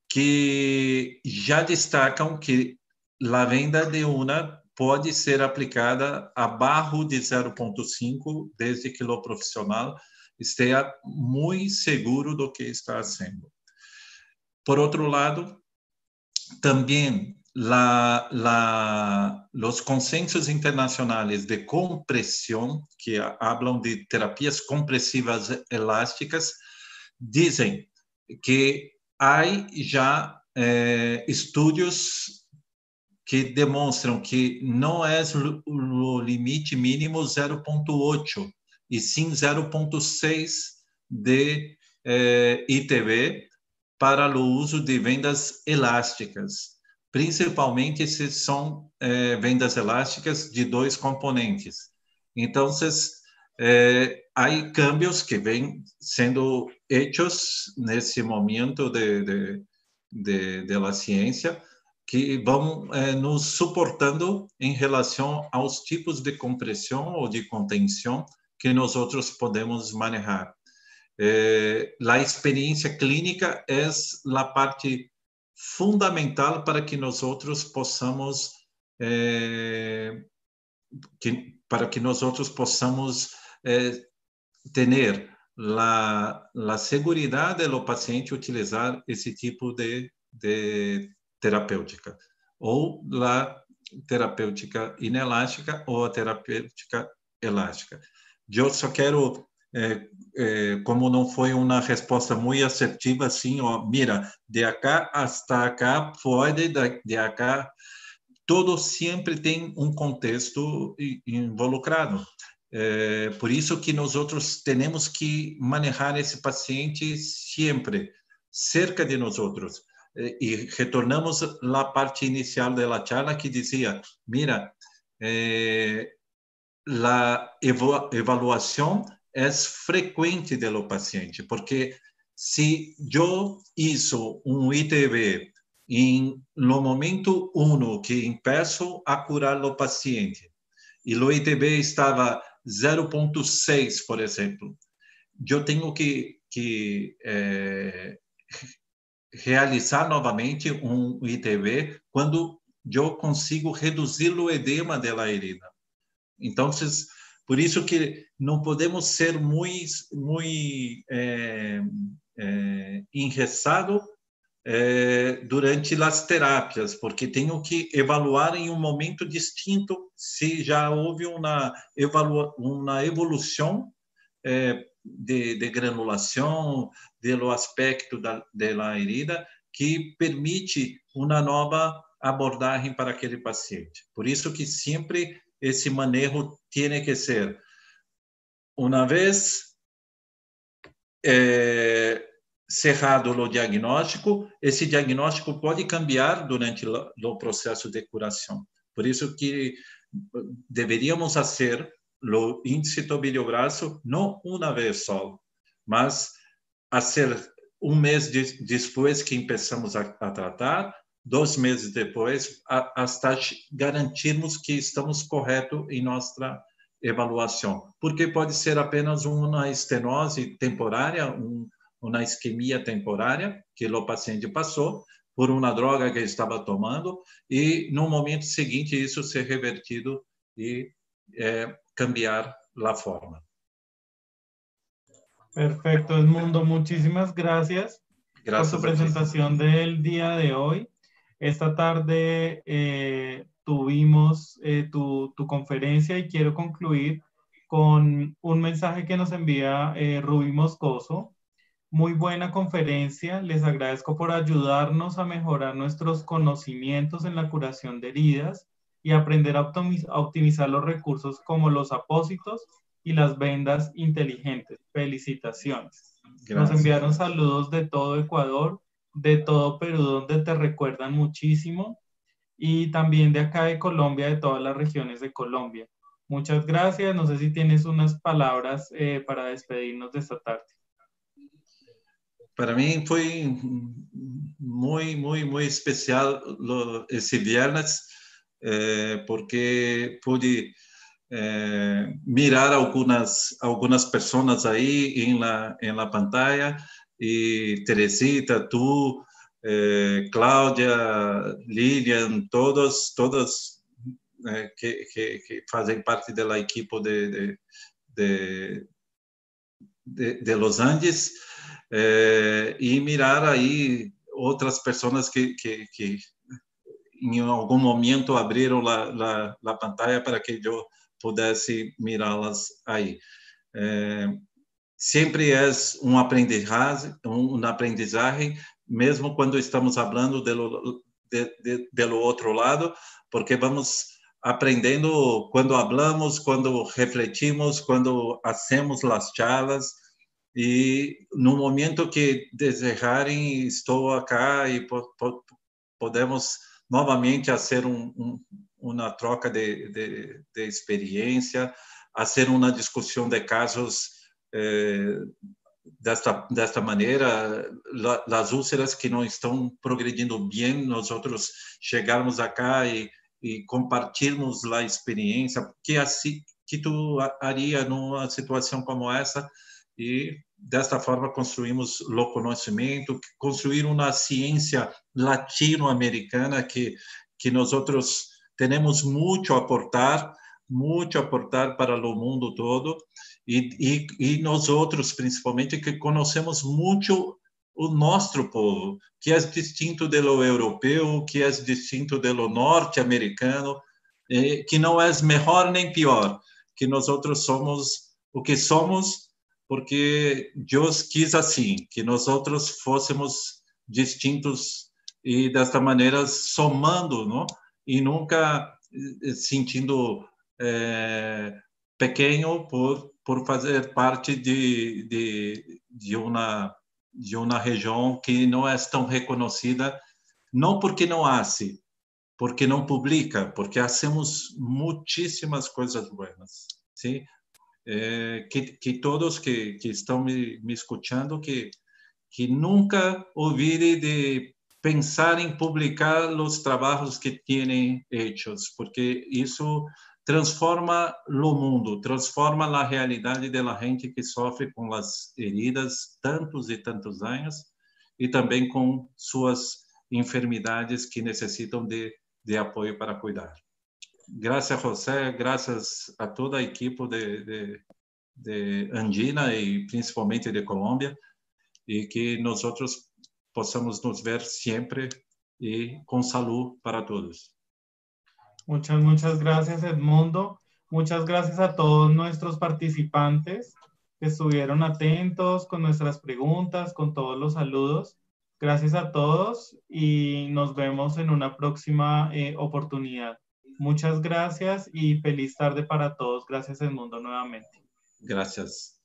que já destacam que a venda de una pode ser aplicada abaixo de 0,5 desde que o profissional esteja muito seguro do que está fazendo. Por outro lado, também la, la, los consensos internacionales de compresión, que hablan de terapias compresivas elásticas, dizem que há já eh, estudos que demonstram que não é o limite mínimo 0,8, e sim 0,6 de eh, ITB para o uso de vendas elásticas principalmente se são é, vendas elásticas de dois componentes. Então, é, há câmbios que vêm sendo hechos nesse momento de, de, de, de la ciência que vão é, nos suportando em relação aos tipos de compressão ou de contenção que nós outros podemos manejar. É, a experiência clínica é a parte fundamental para que nós outros possamos é, que, para que nós outros possamos é, ter a, segurança do paciente utilizar esse tipo de, de terapêutica ou a terapêutica inelástica ou a terapêutica elástica. Eu só quero é, é, como não foi uma resposta muito assertiva, assim, ó, mira, de acá hasta acá pode, de acá, todo sempre tem um contexto involucrado. É, por isso que nós outros temos que manejar esse paciente sempre cerca de nós outros. É, e retornamos à parte inicial da charla que dizia, mira, eh, a evaluação é frequente do paciente, porque se eu hizo um ITV em no momento 1 que empeço a curar o paciente e o ITV estava 0.6, por exemplo, eu tenho que, que é, realizar novamente um ITV quando eu consigo reduzir o edema da herida. Então, por isso que não podemos ser muito, muito é, é, enressado é, durante as terapias, porque tenho que avaliar em um momento distinto se já houve uma, evalua, uma evolução é, de, de, granulação, do aspecto da, da herida, que permite uma nova abordagem para aquele paciente. Por isso que sempre esse manejo tem que ser, uma vez eh, cerrado o diagnóstico, esse diagnóstico pode cambiar durante o processo de curação. Por isso que deveríamos fazer o índice tobilho-braço não uma vez só, mas fazer um mês de, depois que começamos a, a tratar, dois meses depois, hasta garantirmos que estamos corretos em nossa avaliação. Porque pode ser apenas uma estenose temporária, um, uma isquemia temporária que o paciente passou por uma droga que estava tomando e no momento seguinte isso ser revertido e é, cambiar a forma. Perfecto, Edmundo. Muchísimas gracias, gracias por su presentación del día de hoy. Esta tarde eh, tuvimos eh, tu, tu, conferencia y quiero concluir con un mensaje que nos envía eh, Rubí Moscoso. Muy buena conferencia, les agradezco por ayudarnos a mejorar nuestros conocimientos en la curación de heridas y aprender a optimizar los recursos como los apósitos y las vendas inteligentes. Felicitaciones. Nos enviaron saludos de todo Ecuador, de todo Perú, donde te recuerdan muchísimo, y también de acá de Colombia, de todas las regiones de Colombia. Muchas gracias. No sé si tienes unas palabras eh, para despedirnos de esta tarde. Para mí fue muy, muy, muy especial lo, viernes eh, porque pude eh, mirar algunas, algunas personas ahí en la, la pantalla. Y Teresita, tú, eh, Cláudia, Lilian, todos, todos eh, que, que, que, parte da equipe de, de, de, de, Los Andes eh, e mirar aí outras pessoas que, que, que em algum momento abriram a, a, a pantalla para que eu pudesse mirá-las aí. É, sempre é um aprendizagem, um aprendizagem, mesmo quando estamos falando do, de, de, do outro lado, porque vamos aprendendo quando falamos, quando refletimos, quando hacemos as charlas, e no momento que desejarem, estou acá e po, po, podemos novamente fazer um, um, uma troca de, de, de experiência, fazer uma discussão de casos eh, desta desta maneira, la, as úlceras que não estão progredindo bem, nós outros chegarmos acá e, e compartilharmos a experiência, que assim que tu haria numa situação como essa e desta forma construímos o conhecimento, construir uma ciência latino-americana que que nós outros temos muito a aportar, muito a aportar para o mundo todo. E, e, e nós outros principalmente que conhecemos muito o nosso povo, que é distinto do europeu, que é distinto do norte-americano, que não é melhor nem pior, que nós outros somos o que somos porque Deus quis assim, que nós outros fôssemos distintos e desta maneira somando, não? E nunca eh, sentindo é, pequeno por por fazer parte de, de, de uma de uma região que não é tão reconhecida, não porque não hace, porque não publica, porque hacemos muitíssimas coisas buenas, sim? É, que, que todos que, que estão me, me escutando que que nunca olvide de pensar em publicar os trabalhos que têm hechos, porque isso transforma o mundo, transforma a realidade da gente que sofre com as heridas tantos e tantos anos e também com suas enfermidades que necessitam de, de apoio para cuidar. Graças a José, graças a toda a equipe de, de, de Andina e principalmente de Colômbia, e que nós possamos nos ver sempre e com saúde para todos. Muchas, muchas gracias Edmundo. Muchas gracias a todos nuestros participantes que estuvieron atentos con nuestras preguntas, con todos los saludos. Gracias a todos y nos vemos en una próxima eh, oportunidad. Muchas gracias y feliz tarde para todos. Gracias Edmundo nuevamente. Gracias.